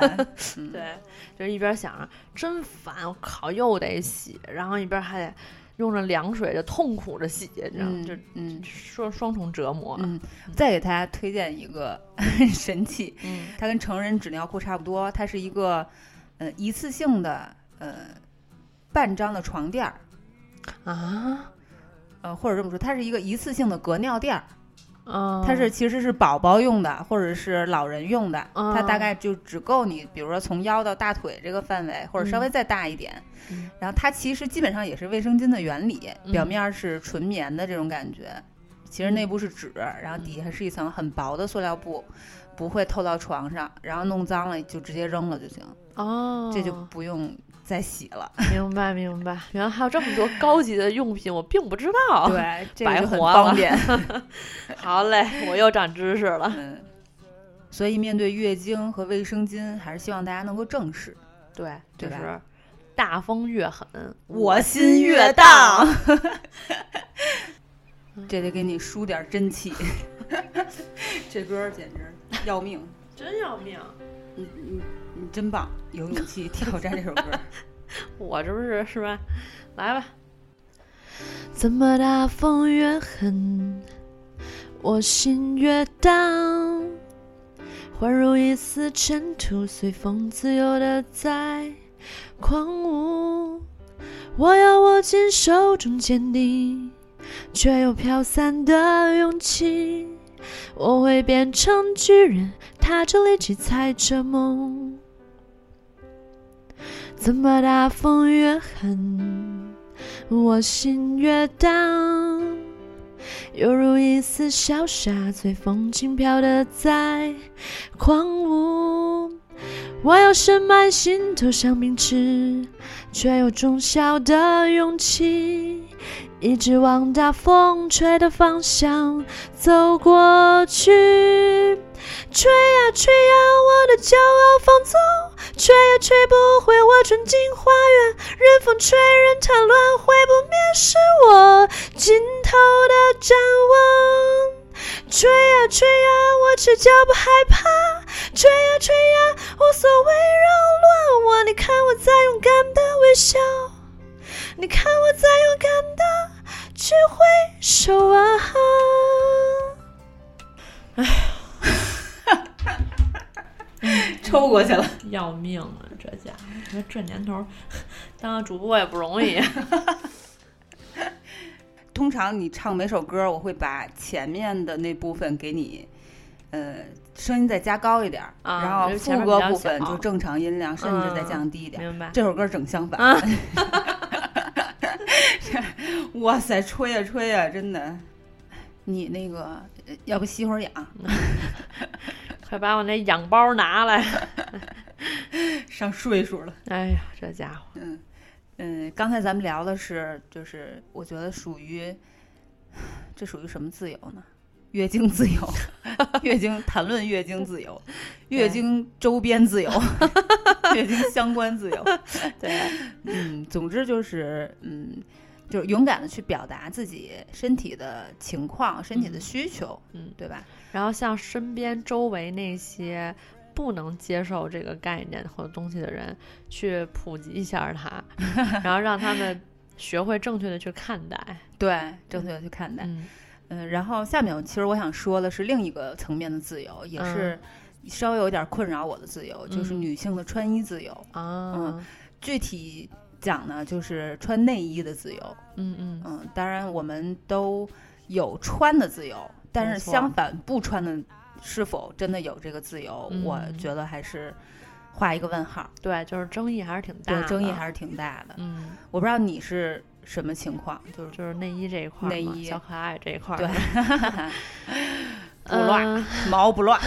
对，就是一边想着真烦，我靠又得洗，然后一边还得用着凉水就痛苦着洗，你知道吗就嗯双双重折磨。嗯，再给大家推荐一个 神器，嗯，它跟成人纸尿裤差不多，它是一个呃一次性的呃。半张的床垫儿，啊，呃，或者这么说，它是一个一次性的隔尿垫儿，嗯，它是其实是宝宝用的，或者是老人用的，它大概就只够你，比如说从腰到大腿这个范围，或者稍微再大一点。然后它其实基本上也是卫生巾的原理，表面是纯棉的这种感觉，其实内部是纸，然后底下是一层很薄的塑料布，不会透到床上，然后弄脏了就直接扔了就行。哦，这就不用。再洗了，明白明白，原来还有这么多高级的用品，我并不知道。对，白活方便。好嘞，我又长知识了。嗯，所以面对月经和卫生巾，还是希望大家能够正视。对，就是大风越狠，我心越荡。这得给你输点真气。这歌简直要命，真要命。你你。你真棒，有勇气 挑战这首歌。我这不是是吧？来吧。怎么大风越狠，我心越荡，宛如一丝尘土，随风自由的在狂舞。我要握紧手中坚定，却又飘散的勇气。我会变成巨人，踏着力气，踩着梦。怎么大风越狠，我心越荡，犹如一丝小沙，随风轻飘的在狂舞。我要深埋心头像冰池，却有种小的勇气，一直往大风吹的方向走过去。吹呀吹呀，我的骄傲放纵，吹也吹不回我纯净花园。任风吹，任它乱，毁不灭是我尽头的展望。吹呀吹呀，我赤脚不害怕。吹呀吹呀，过去了，要命啊！这家伙，这年头当个主播也不容易。通常你唱每首歌，我会把前面的那部分给你，呃，声音再加高一点，然后副歌部分就正常音量，甚至再降低一点。明白。这首歌整相反。哇塞，吹呀吹呀，真的。你那个要不吸会儿氧？快把我那氧包拿来。上岁数了。哎呀，这家伙。嗯嗯，刚才咱们聊的是，就是我觉得属于，这属于什么自由呢？月经自由，月经谈论月经自由，月经周边自由，月经相关自由。对，嗯，总之就是，嗯，就是勇敢的去表达自己身体的情况、身体的需求，嗯，对吧？然后像身边周围那些不能接受这个概念或者东西的人，去普及一下它，然后让他们学会正确的去看待，对，正确的去看待。嗯，然后下面其实我想说的是另一个层面的自由，也是稍微有点困扰我的自由，就是女性的穿衣自由啊。嗯，具体讲呢，就是穿内衣的自由。嗯嗯嗯，当然我们都有穿的自由，但是相反不穿的是否真的有这个自由，我觉得还是画一个问号。对，就是争议还是挺大，对，争议还是挺大的。嗯，我不知道你是。什么情况？就是就是内衣这一块，内衣小可爱这一块，对，不乱，毛不乱，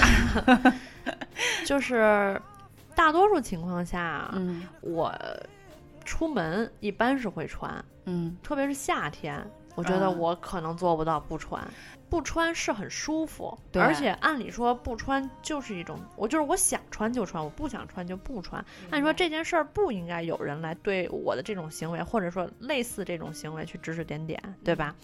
就是大多数情况下，嗯，我出门一般是会穿，嗯，特别是夏天，我觉得我可能做不到不穿。不穿是很舒服，而且按理说不穿就是一种，我就是我想穿就穿，我不想穿就不穿。按说这件事儿不应该有人来对我的这种行为，或者说类似这种行为去指指点点，对吧？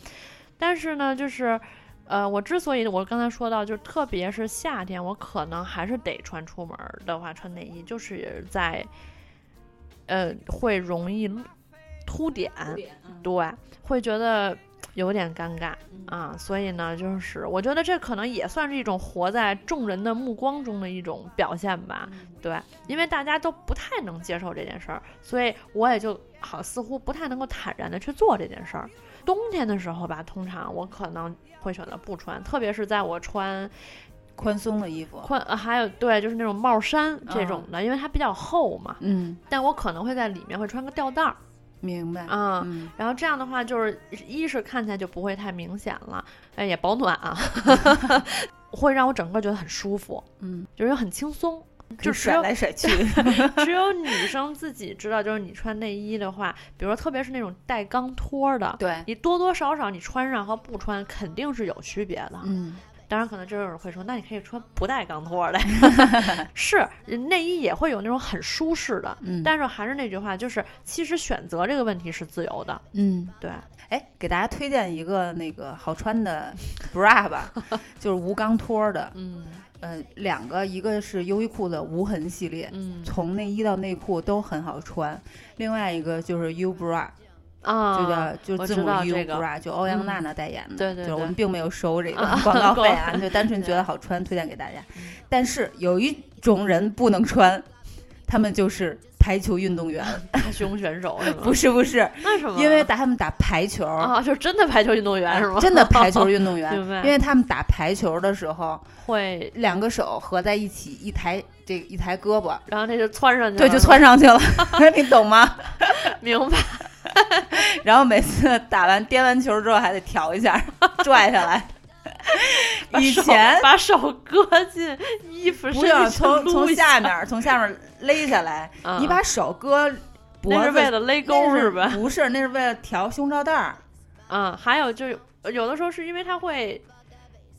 但是呢，就是，呃，我之所以我刚才说到，就是特别是夏天，我可能还是得穿出门的话，穿内衣，就是在，呃，会容易凸点，对，会觉得。有点尴尬啊，所以呢，就是我觉得这可能也算是一种活在众人的目光中的一种表现吧。对，因为大家都不太能接受这件事儿，所以我也就好似乎不太能够坦然的去做这件事儿。冬天的时候吧，通常我可能会选择不穿，特别是在我穿宽松的衣服，宽还有对，就是那种帽衫这种的，因为它比较厚嘛。嗯，但我可能会在里面会穿个吊带儿。明白啊，然后这样的话，就是一是看起来就不会太明显了，哎，也保暖啊，会让我整个觉得很舒服，嗯，就是很轻松，就甩来甩去，只有女 生自己知道，就是你穿内衣的话，比如说特别是那种带钢托的，对你多多少少你穿上和不穿肯定是有区别的，嗯。当然，可能就有人会说，那你可以穿不带钢托的，是内衣也会有那种很舒适的。嗯，但是还是那句话，就是其实选择这个问题是自由的。嗯，对。哎，给大家推荐一个那个好穿的 bra 吧，就是无钢托的。嗯，呃，两个，一个是优衣库的无痕系列，嗯，从内衣到内裤都很好穿。另外一个就是 U bra。啊，就叫就字母 U bra，就欧阳娜娜代言的，对对，就是我们并没有收这个广告 费啊，就单纯觉得好穿，推荐给大家。但是有一种人不能穿，他们就是排球运动员，大胸选手是吗？不 是不是，那什么？因为打他们打排球啊，就是真的排球运动员是吗？真的排球运动员，因为他们打排球的时候会两个手合在一起，一抬这一抬胳膊，然后那就窜上去，对，就窜上去了，你懂吗？明白。然后每次打完颠完球之后还得调一下，拽下来。以前把手搁进衣服，不用从从下面从下面勒下来，你把手搁脖子，那是为了勒钩是吧？不是，那是为了调胸罩带儿。嗯，还有就是有的时候是因为它会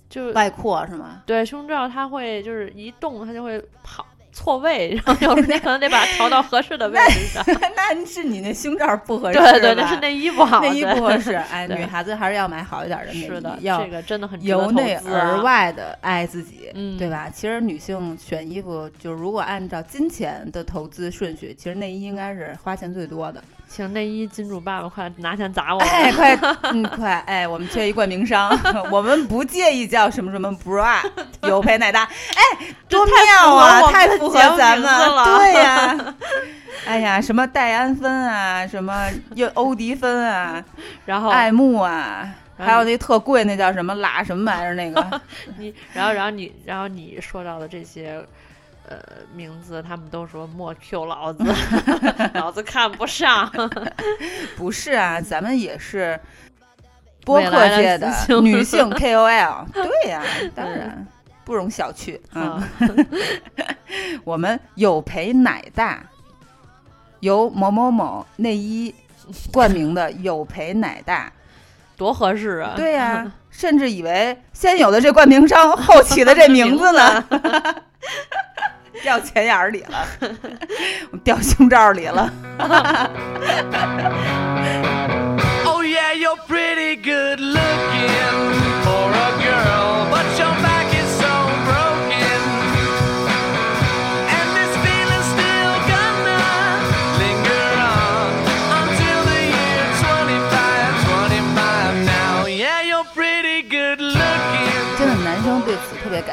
就外扩是吗？对，胸罩它会就是一动它就会跑。错位，然后有时候你可能得把它调到合适的位置上。那是你那胸罩不合适，对对，那是内衣不好，内衣不合适。哎，女孩子还是要买好一点的内衣，要这个真的很由内而外的爱自己，嗯，对吧？其实女性选衣服，就如果按照金钱的投资顺序，其实内衣应该是花钱最多的。请内衣金主爸爸快拿钱砸我！哎，快，嗯，快，哎，我们缺一冠名商，我们不介意叫什么什么 bra，有赔奶大，哎，多妙啊，太符合咱们了，对呀，哎呀，什么戴安芬啊，什么 又欧迪芬啊，然后爱慕啊，还有那特贵那叫什么拉什么玩意儿那个，你，然后，然后你，然后你说到的这些。呃，名字他们都说莫 Q 老子，老子看不上。不是啊，咱们也是播客界的女性 KOL。对呀，当然不容小觑。啊，我们有陪奶大，由某某某内衣冠名的有陪奶大，多合适啊！对呀，甚至以为先有的这冠名商后起的这名字呢。掉钱眼儿里了，掉胸罩里了。真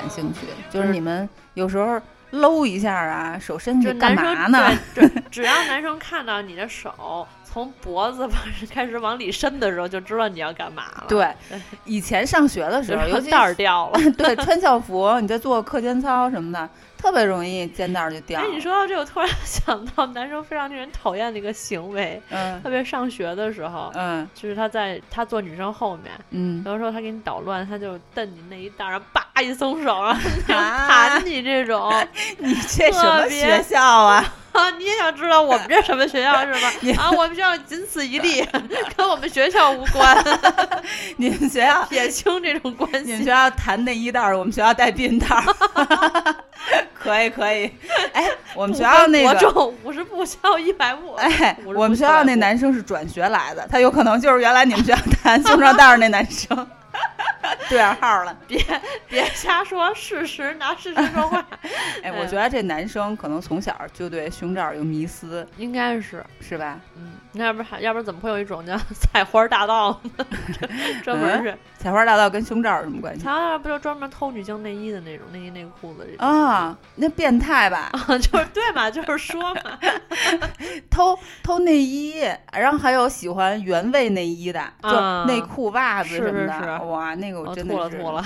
感兴趣，就是你们有时候。搂一下啊，手伸去干嘛呢？对，只要男生看到你的手从脖子 开始往里伸的时候，就知道你要干嘛了。对，以前上学的时候，尤其带儿掉了。对，穿校服，你在做课间操什么的。特别容易肩带就掉。哎，你说到这，我突然想到男生非常令人讨厌的一个行为，嗯，特别上学的时候，嗯，就是他在他坐女生后面，嗯，有的时候他给你捣乱，他就蹬你那一带，然后叭一松手，然后弹你这种。你这什么学校啊？啊，你也想知道我们这什么学校是吧？啊，我们学校仅此一例，跟我们学校无关。你们学校撇清这种关系。你们学校弹内衣带儿，我们学校带避孕套。可以可以。哎，我们学校那个重五十步笑一百步。哎，我们学校那男生是转学来的，他有可能就是原来你们学校弹胸罩带儿那男生。对上号了，别别瞎说，事实拿事实说话。哎，我觉得这男生可能从小就对胸罩有迷思，应该是是吧？嗯，那要不还要不然怎么会有一种叫 采花大盗呢？专门是采花大盗跟胸罩有什么关系？采花大盗不就专门偷女性内衣的那种内衣内裤子？啊，那变态吧？就是对嘛，就是说嘛，偷偷内衣，然后还有喜欢原味内衣的，就内裤、袜子什么的。哇，那个我真的吐了吐了，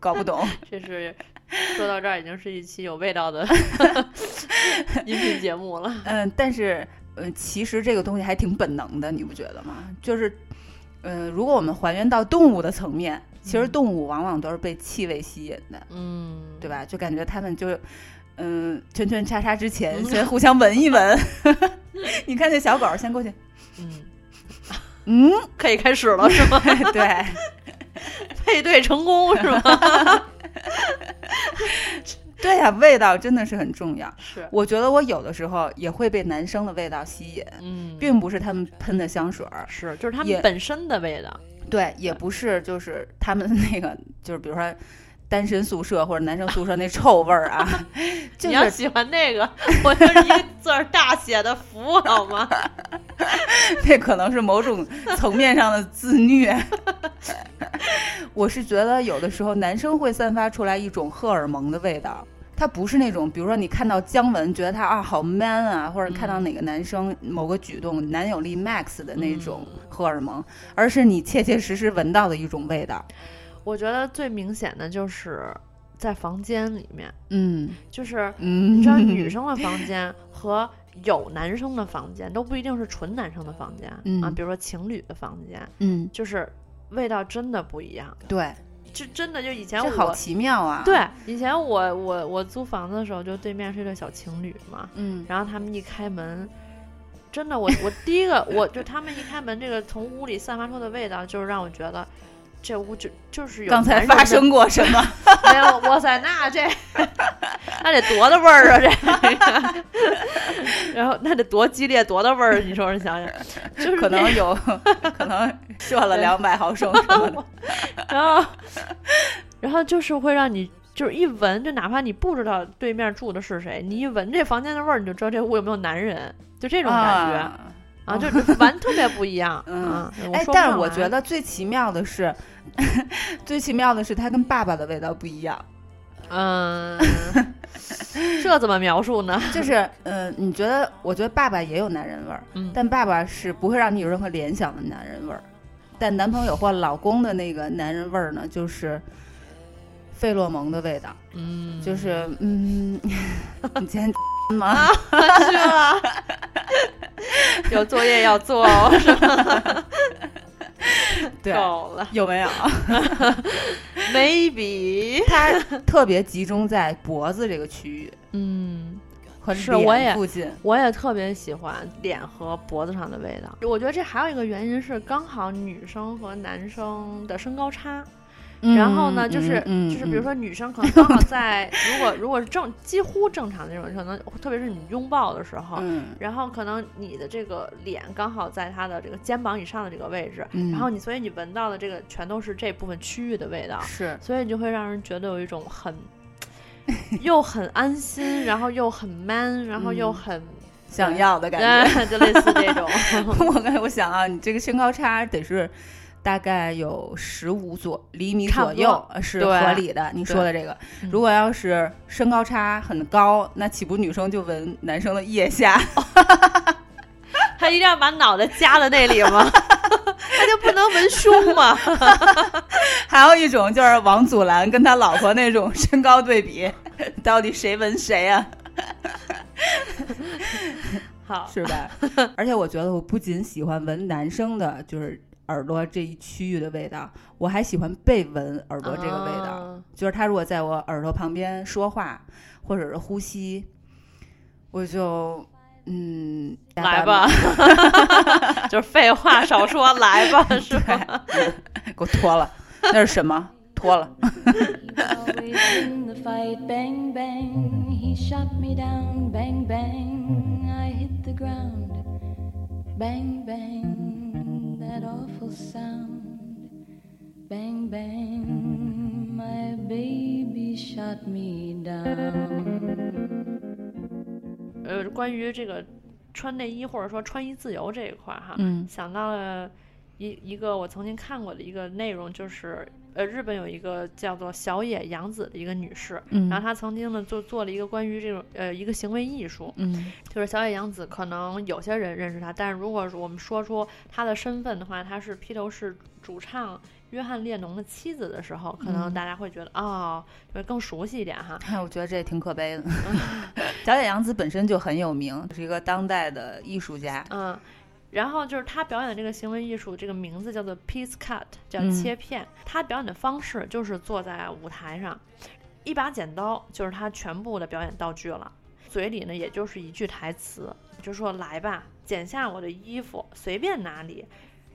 搞不懂。这是说到这儿，已经是一期有味道的音频节目了。嗯，但是，嗯，其实这个东西还挺本能的，你不觉得吗？就是，嗯，如果我们还原到动物的层面，其实动物往往都是被气味吸引的，嗯，对吧？就感觉他们就，嗯，圈圈叉叉之前先互相闻一闻。你看那小狗，先过去，嗯。嗯，可以开始了是吗？对，配对成功是吗？对呀，味道真的是很重要。是，我觉得我有的时候也会被男生的味道吸引，嗯，并不是他们喷的香水儿，是，就是他们本身的味道。对，也不是，就是他们那个，就是比如说。单身宿舍或者男生宿舍那臭味儿啊，你要喜欢那个，我就是一个字儿大写的服，好吗？那可能是某种层面上的自虐。我是觉得有的时候男生会散发出来一种荷尔蒙的味道，他不是那种，比如说你看到姜文觉得他啊好 man 啊，或者看到哪个男生某个举动男友力 max 的那种荷尔蒙，而是你切切实实闻到的一种味道。我觉得最明显的就是在房间里面，嗯，就是你知道，女生的房间和有男生的房间都不一定是纯男生的房间嗯啊，比如说情侣的房间，嗯，就是味道真的不一样。对，就真的就以前我好奇妙啊。对，以前我我我租房子的时候，就对面是一对小情侣嘛，嗯，然后他们一开门，真的，我我第一个我就他们一开门，这个从屋里散发出的味道，就是让我觉得。这屋就就是有刚才发生过什么？没有，哇塞，那这 那得多大味儿啊！这，然后那得多激烈，多大味儿？你说说，想想，就是可能有可能射了两百毫升什么的，然后然后就是会让你就是一闻，就哪怕你不知道对面住的是谁，你一闻这房间的味儿，你就知道这屋有没有男人，就这种感觉啊，就完特别不一样。嗯，哎，但是我觉得最奇妙的是。最奇妙的是，它跟爸爸的味道不一样。嗯，这怎么描述呢？就是，嗯，你觉得？我觉得爸爸也有男人味儿，但爸爸是不会让你有任何联想的男人味儿。但男朋友或老公的那个男人味儿呢，就是费洛蒙的味道。嗯，就是，嗯，你今天吗？去了，有作业要做哦。够了，有没有？Maybe 它特别集中在脖子这个区域，嗯，和脸附近。我也特别喜欢脸和脖子上的味道。我觉得这还有一个原因是，刚好女生和男生的身高差。然后呢，就是就是，比如说女生可能刚好在，如果如果是正几乎正常的那种，可能特别是你拥抱的时候，然后可能你的这个脸刚好在他的这个肩膀以上的这个位置，然后你所以你闻到的这个全都是这部分区域的味道，是，所以你就会让人觉得有一种很又很安心，然后又很 man，然后又很想要的感觉，就类似这种。我刚才我想啊，你这个身高差得是。大概有十五左厘米左右是合理的。你说的这个，如果要是身高差很高，那岂不女生就闻男生的腋下？他一定要把脑袋夹在那里吗？他就不能闻胸吗？还有一种就是王祖蓝跟他老婆那种身高对比，到底谁闻谁啊？好，是吧？而且我觉得，我不仅喜欢闻男生的，就是。耳朵这一区域的味道，我还喜欢被闻耳朵这个味道。就是他如果在我耳朵旁边说话，或者是呼吸，我就嗯，来吧，就是废话少说，来吧，是吧？给我脱了，那是什么？脱了。That awful sound. Bang, bang, my baby shot me down. 呃，关于这个穿内衣或者说穿衣自由这一块哈，嗯，想到了一一个我曾经看过的一个内容，就是呃，日本有一个叫做小野洋子的一个女士，嗯，然后她曾经呢就做了一个关于这种呃一个行为艺术，嗯，就是小野洋子，可能有些人认识她，但是如果我们说出她的身份的话，她是披头士主唱约翰列侬的妻子的时候，可能大家会觉得哦，会更熟悉一点哈。我觉得这也挺可悲的。小野洋子本身就很有名，是一个当代的艺术家，嗯。然后就是他表演的这个行为艺术，这个名字叫做 piece cut，叫切片。他表演的方式就是坐在舞台上，一把剪刀就是他全部的表演道具了，嘴里呢也就是一句台词，就说来吧，剪下我的衣服，随便哪里。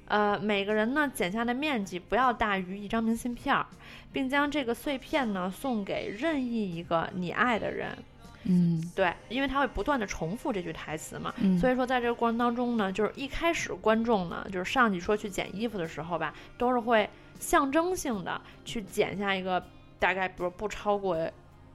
呃，每个人呢剪下的面积不要大于一张明信片，并将这个碎片呢送给任意一个你爱的人。嗯，对，因为他会不断的重复这句台词嘛，所以说在这个过程当中呢，就是一开始观众呢，就是上去说去捡衣服的时候吧，都是会象征性的去剪下一个大概比如不超过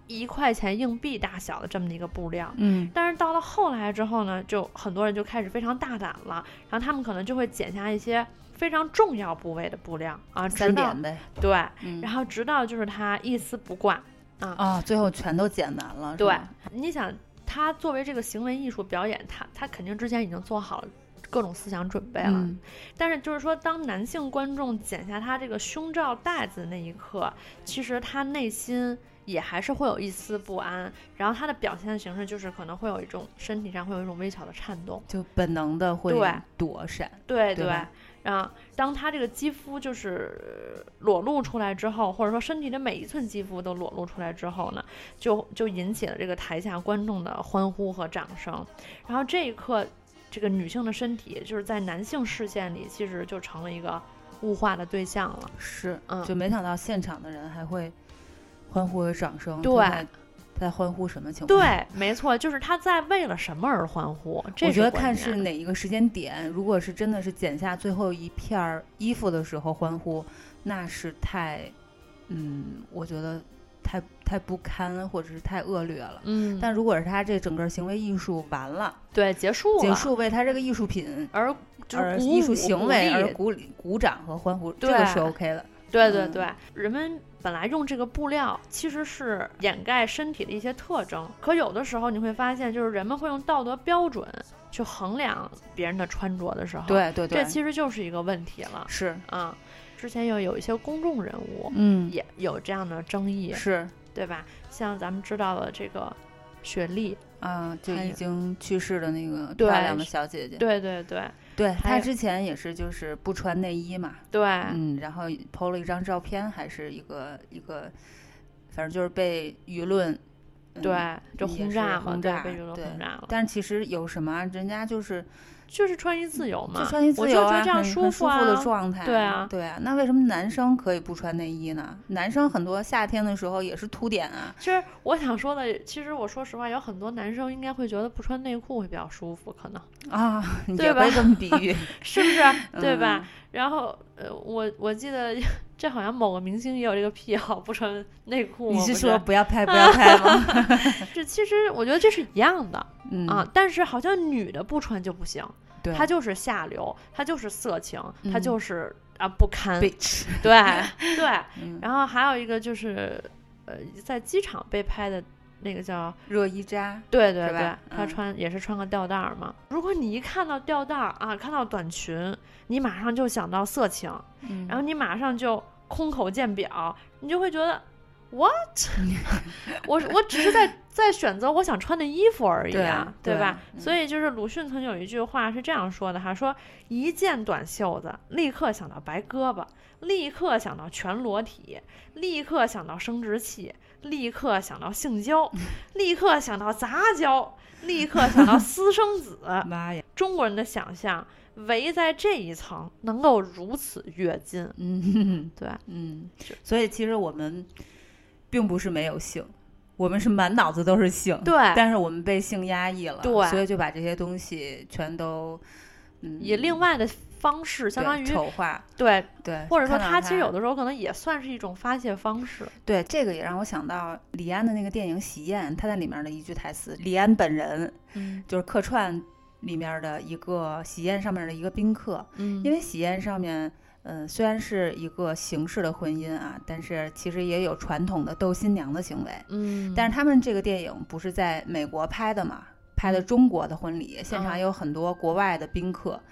一块钱硬币大小的这么的一个布料，嗯，但是到了后来之后呢，就很多人就开始非常大胆了，然后他们可能就会剪下一些非常重要部位的布料啊，三点呗，对，然后直到就是他一丝不挂。啊最后全都剪完了。对，你想，他作为这个行为艺术表演，他他肯定之前已经做好了各种思想准备了。但是就是说，当男性观众剪下他这个胸罩带子那一刻，其实他内心也还是会有一丝不安。然后他的表现形式就是可能会有一种身体上会有一种微小的颤动，就本能的会躲闪。对对。啊，当他这个肌肤就是裸露出来之后，或者说身体的每一寸肌肤都裸露出来之后呢，就就引起了这个台下观众的欢呼和掌声。然后这一刻，这个女性的身体就是在男性视线里，其实就成了一个物化的对象了。是，嗯，就没想到现场的人还会欢呼和掌声。对。在欢呼什么情况？对，没错，就是他在为了什么而欢呼。我觉得看是哪一个时间点，如果是真的是剪下最后一片衣服的时候欢呼，那是太，嗯，我觉得太太不堪，或者是太恶劣了。嗯，但如果是他这整个行为艺术完了，对，结束了，结束为他这个艺术品而而艺术行为而鼓鼓掌和欢呼，这个是 OK 的。对对对，人们。本来用这个布料其实是掩盖身体的一些特征，可有的时候你会发现，就是人们会用道德标准去衡量别人的穿着的时候，对对对，这其实就是一个问题了。是啊，之前又有一些公众人物，嗯，也有这样的争议，是对吧？像咱们知道的这个雪莉，啊，就已经去世的那个漂亮的小姐姐，对对对。对他之前也是就是不穿内衣嘛，对，嗯，然后 PO 了一张照片，还是一个一个，反正就是被舆论对就轰炸轰炸，被舆论轰炸了。但是其实有什么，人家就是。就是穿衣自由嘛，就穿衣自由啊，很舒服的状态。对啊，对啊。那为什么男生可以不穿内衣呢？男生很多夏天的时候也是凸点啊。其实我想说的，其实我说实话，有很多男生应该会觉得不穿内裤会比较舒服，可能啊，对吧？这么比喻，是不是？对吧？然后呃，我我记得 这好像某个明星也有这个癖好，不穿内裤。你是说不要拍不要拍吗？这其实我觉得这是一样的啊，但是好像女的不穿就不行。她就是下流，她就是色情，她就 是啊不堪。对对，然后还有一个就是，呃，在机场被拍的那个叫热依扎，对对对，她穿也是穿个吊带嘛。如果你一看到吊带啊，看到短裙，你马上就想到色情，然后你马上就空口见表，你就会觉得。What？我我只是在在选择我想穿的衣服而已啊，对吧？所以就是鲁迅曾经有一句话是这样说的哈，说一见短袖子，立刻想到白胳膊，立刻想到全裸体，立刻想到生殖器，立刻想到性交，立刻想到杂交，立刻想到私生子。妈呀！中国人的想象围在这一层，能够如此跃进。嗯，对，嗯，所以其实我们。并不是没有性，我们是满脑子都是性，对，但是我们被性压抑了，对，所以就把这些东西全都，嗯，以另外的方式，相当于丑化，对对，或者说他其实有的时候可能也算是一种发泄方式。对，这个也让我想到李安的那个电影《喜宴》，他在里面的一句台词，李安本人，嗯，就是客串里面的一个喜宴上面的一个宾客，嗯，因为喜宴上面。嗯，虽然是一个形式的婚姻啊，但是其实也有传统的斗新娘的行为。嗯，但是他们这个电影不是在美国拍的嘛，拍的中国的婚礼，现场有很多国外的宾客，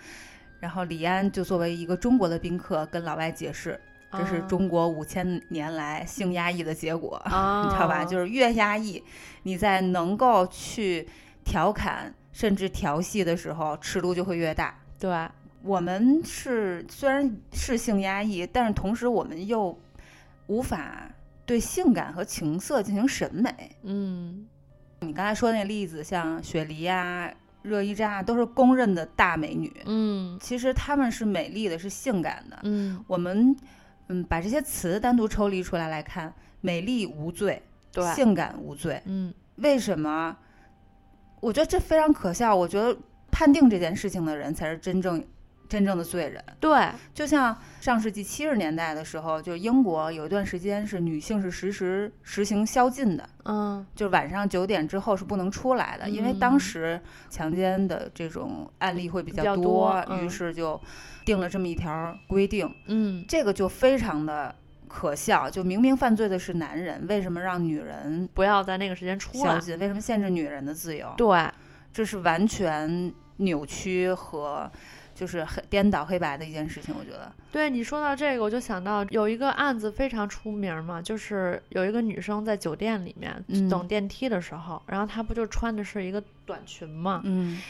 然后李安就作为一个中国的宾客跟老外解释，这是中国五千年来性压抑的结果，你知道吧？就是越压抑，你在能够去调侃甚至调戏的时候，尺度就会越大。对。我们是虽然是性压抑，但是同时我们又无法对性感和情色进行审美。嗯，你刚才说那例子，像雪梨啊、热依扎都是公认的大美女。嗯，其实她们是美丽的，是性感的。嗯，我们嗯把这些词单独抽离出来来看，美丽无罪，对，性感无罪。嗯，为什么？我觉得这非常可笑。我觉得判定这件事情的人才是真正。真正的罪人，对，就像上世纪七十年代的时候，就英国有一段时间是女性是实时实行宵禁的，嗯，就晚上九点之后是不能出来的，因为当时强奸的这种案例会比较多，于是就定了这么一条规定，嗯，这个就非常的可笑，就明明犯罪的是男人，为什么让女人不要在那个时间出来？为什么限制女人的自由？对，这是完全扭曲和。就是黑颠倒黑白的一件事情，我觉得。对你说到这个，我就想到有一个案子非常出名嘛，就是有一个女生在酒店里面等电梯的时候，然后她不就穿的是一个短裙嘛，嗯，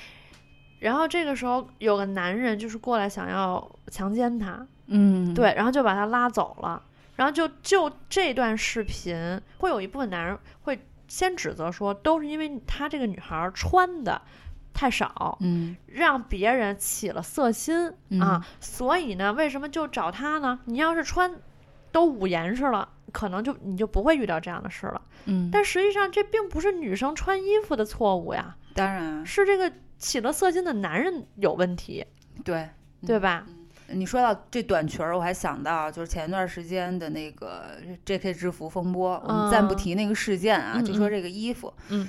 然后这个时候有个男人就是过来想要强奸她，嗯，对，然后就把她拉走了，然后就就这段视频，会有一部分男人会先指责说，都是因为她这个女孩穿的。太少，嗯，让别人起了色心啊，所以呢，为什么就找他呢？你要是穿都捂严实了，可能就你就不会遇到这样的事了，嗯。但实际上，这并不是女生穿衣服的错误呀，当然。是这个起了色心的男人有问题，对。对吧？你说到这短裙儿，我还想到就是前一段时间的那个 J.K. 制服风波，我们暂不提那个事件啊，就说这个衣服，嗯。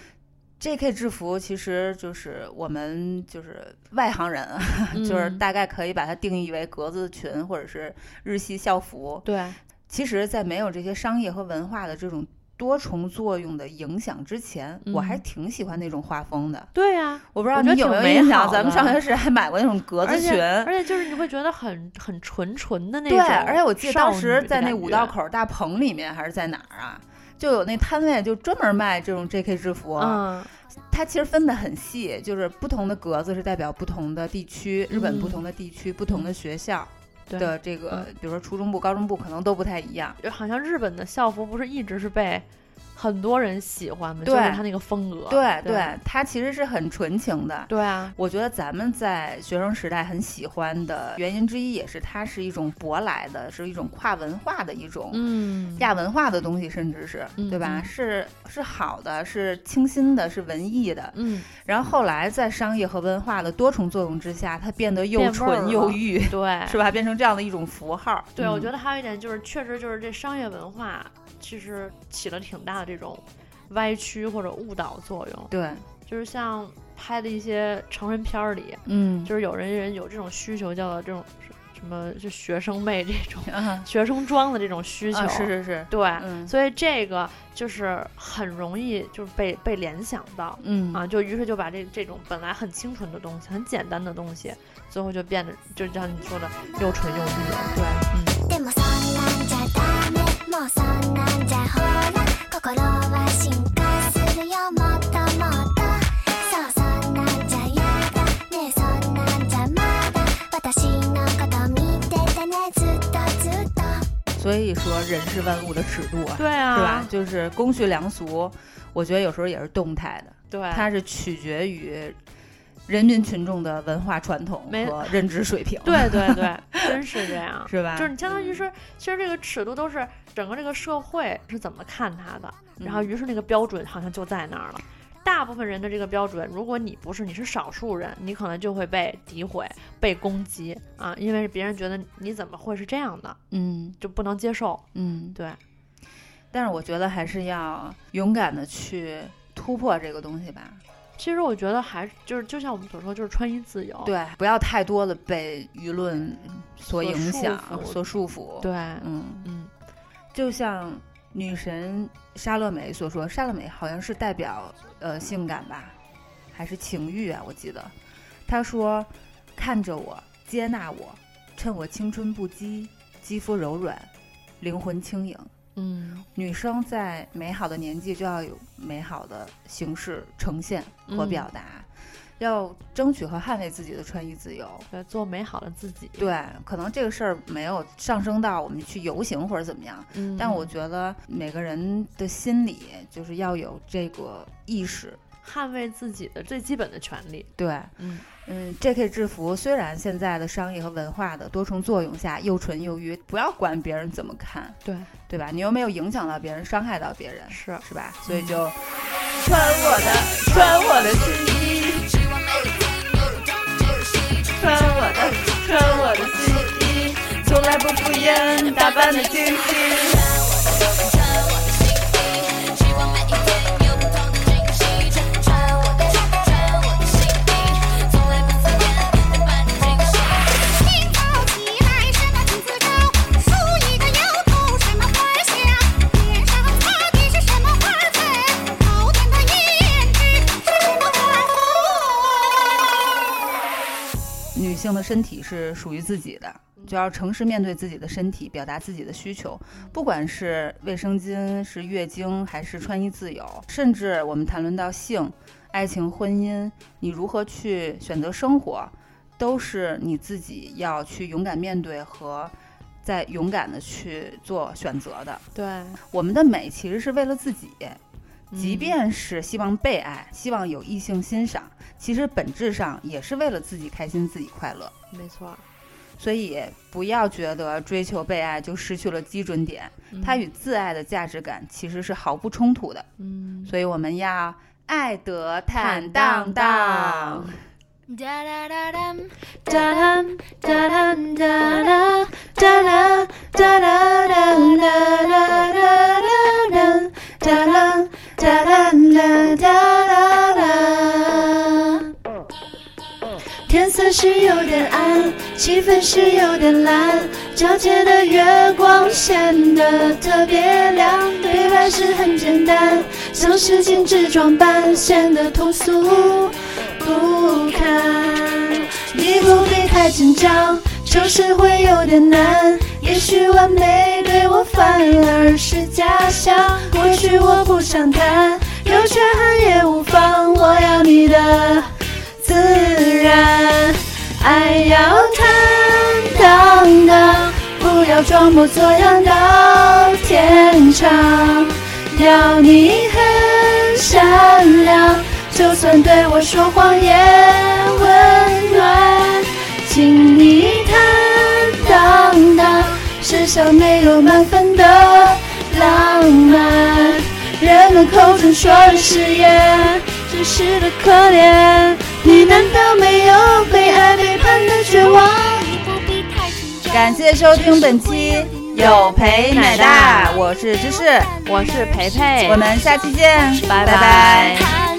J.K. 制服其实就是我们就是外行人，就是大概可以把它定义为格子裙或者是日系校服。对，其实，在没有这些商业和文化的这种多重作用的影响之前，我还挺喜欢那种画风的。对呀，我不知道你有没有印象，咱们上学时还买过那种格子裙，而且就是你会觉得很很纯纯的那种。对，而且我记得当时在那五道口大棚里面还是在哪儿啊？就有那摊位就专门卖这种 J.K. 制服。嗯，它其实分的很细，就是不同的格子是代表不同的地区，日本不同的地区、不同的学校的这个，比如说初中部、高中部可能都不太一样。就好像日本的校服不是一直是被。很多人喜欢的，就是他那个风格。对对，他其实是很纯情的。对啊，我觉得咱们在学生时代很喜欢的原因之一，也是它是一种舶来的，是一种跨文化的一种，嗯，亚文化的东西，甚至是，对吧？是是好的，是清新的，是文艺的。嗯。然后后来在商业和文化的多重作用之下，它变得又纯又欲，对，是吧？变成这样的一种符号。对，我觉得还有一点就是，确实就是这商业文化。其实起了挺大的这种歪曲或者误导作用。对，就是像拍的一些成人片儿里，嗯，就是有人人有这种需求，叫做这种什么就学生妹这种学生装的这种需求。是是是，对，所以这个就是很容易就是被被联想到，嗯啊，就于是就把这这种本来很清纯的东西，很简单的东西，最后就变得就像你说的又纯又欲了。对，嗯。所以说，人是万物的尺度啊，对啊，是吧？就是公序良俗，我觉得有时候也是动态的，对，它是取决于。人民群众的文化传统和认知水平，对对对，真是这样，是吧？就是你相当于是，其实这个尺度都是整个这个社会是怎么看它的，然后于是那个标准好像就在那儿了。大部分人的这个标准，如果你不是，你是少数人，你可能就会被诋毁、被攻击啊，因为别人觉得你怎么会是这样的，嗯，就不能接受，嗯，对。但是我觉得还是要勇敢的去突破这个东西吧。其实我觉得还就是就像我们所说，就是穿衣自由，对，不要太多的被舆论所影响、所束缚。对，嗯。嗯，就像女神莎乐美所说，莎乐美好像是代表呃性感吧，还是情欲啊？我记得她说：“看着我，接纳我，趁我青春不羁，肌肤柔软，灵魂轻盈。”嗯，女生在美好的年纪就要有美好的形式呈现和表达，要争取和捍卫自己的穿衣自由，对，做美好的自己。对，可能这个事儿没有上升到我们去游行或者怎么样，嗯但我觉得每个人的心里就是要有这个意识。捍卫自己的最基本的权利。对，嗯嗯，J.K. 制服虽然现在的商业和文化的多重作用下又纯又欲，不要管别人怎么看，对对吧？你又没有影响到别人，伤害到别人，是是吧？所以就穿我的，穿我的新衣，穿我的，穿我的新衣，从来不敷衍，打扮的精心。性的身体是属于自己的，就要诚实面对自己的身体，表达自己的需求。不管是卫生巾、是月经，还是穿衣自由，甚至我们谈论到性、爱情、婚姻，你如何去选择生活，都是你自己要去勇敢面对和在勇敢的去做选择的。对，我们的美其实是为了自己。即便是希望被爱，希望有异性欣赏，其实本质上也是为了自己开心、自己快乐。没错，所以不要觉得追求被爱就失去了基准点，它与自爱的价值感其实是毫不冲突的。嗯，所以我们要爱得坦荡荡。哒啦哒啦哒啦哒啦哒啦哒啦哒啦哒啦哒啦哒是有点暗，气氛是有点蓝，皎洁的月光显得特别亮。对白是很简单，像是精致装扮，显得通俗不堪。你不必太紧张。就是会有点难。也许完美对我反而是假象。过去我不想谈，有缺憾也无妨。我要你的自然，爱要坦荡荡，不要装模作样到天长。要你很善良，就算对我说谎也温暖。请你坦荡荡，世上没有满分的浪漫。人们口中说的誓言，真实的可怜。你难道没有被爱背叛的绝望？感谢收听本期。有陪奶大，我是芝士，我是培培，我们下期见，拜拜。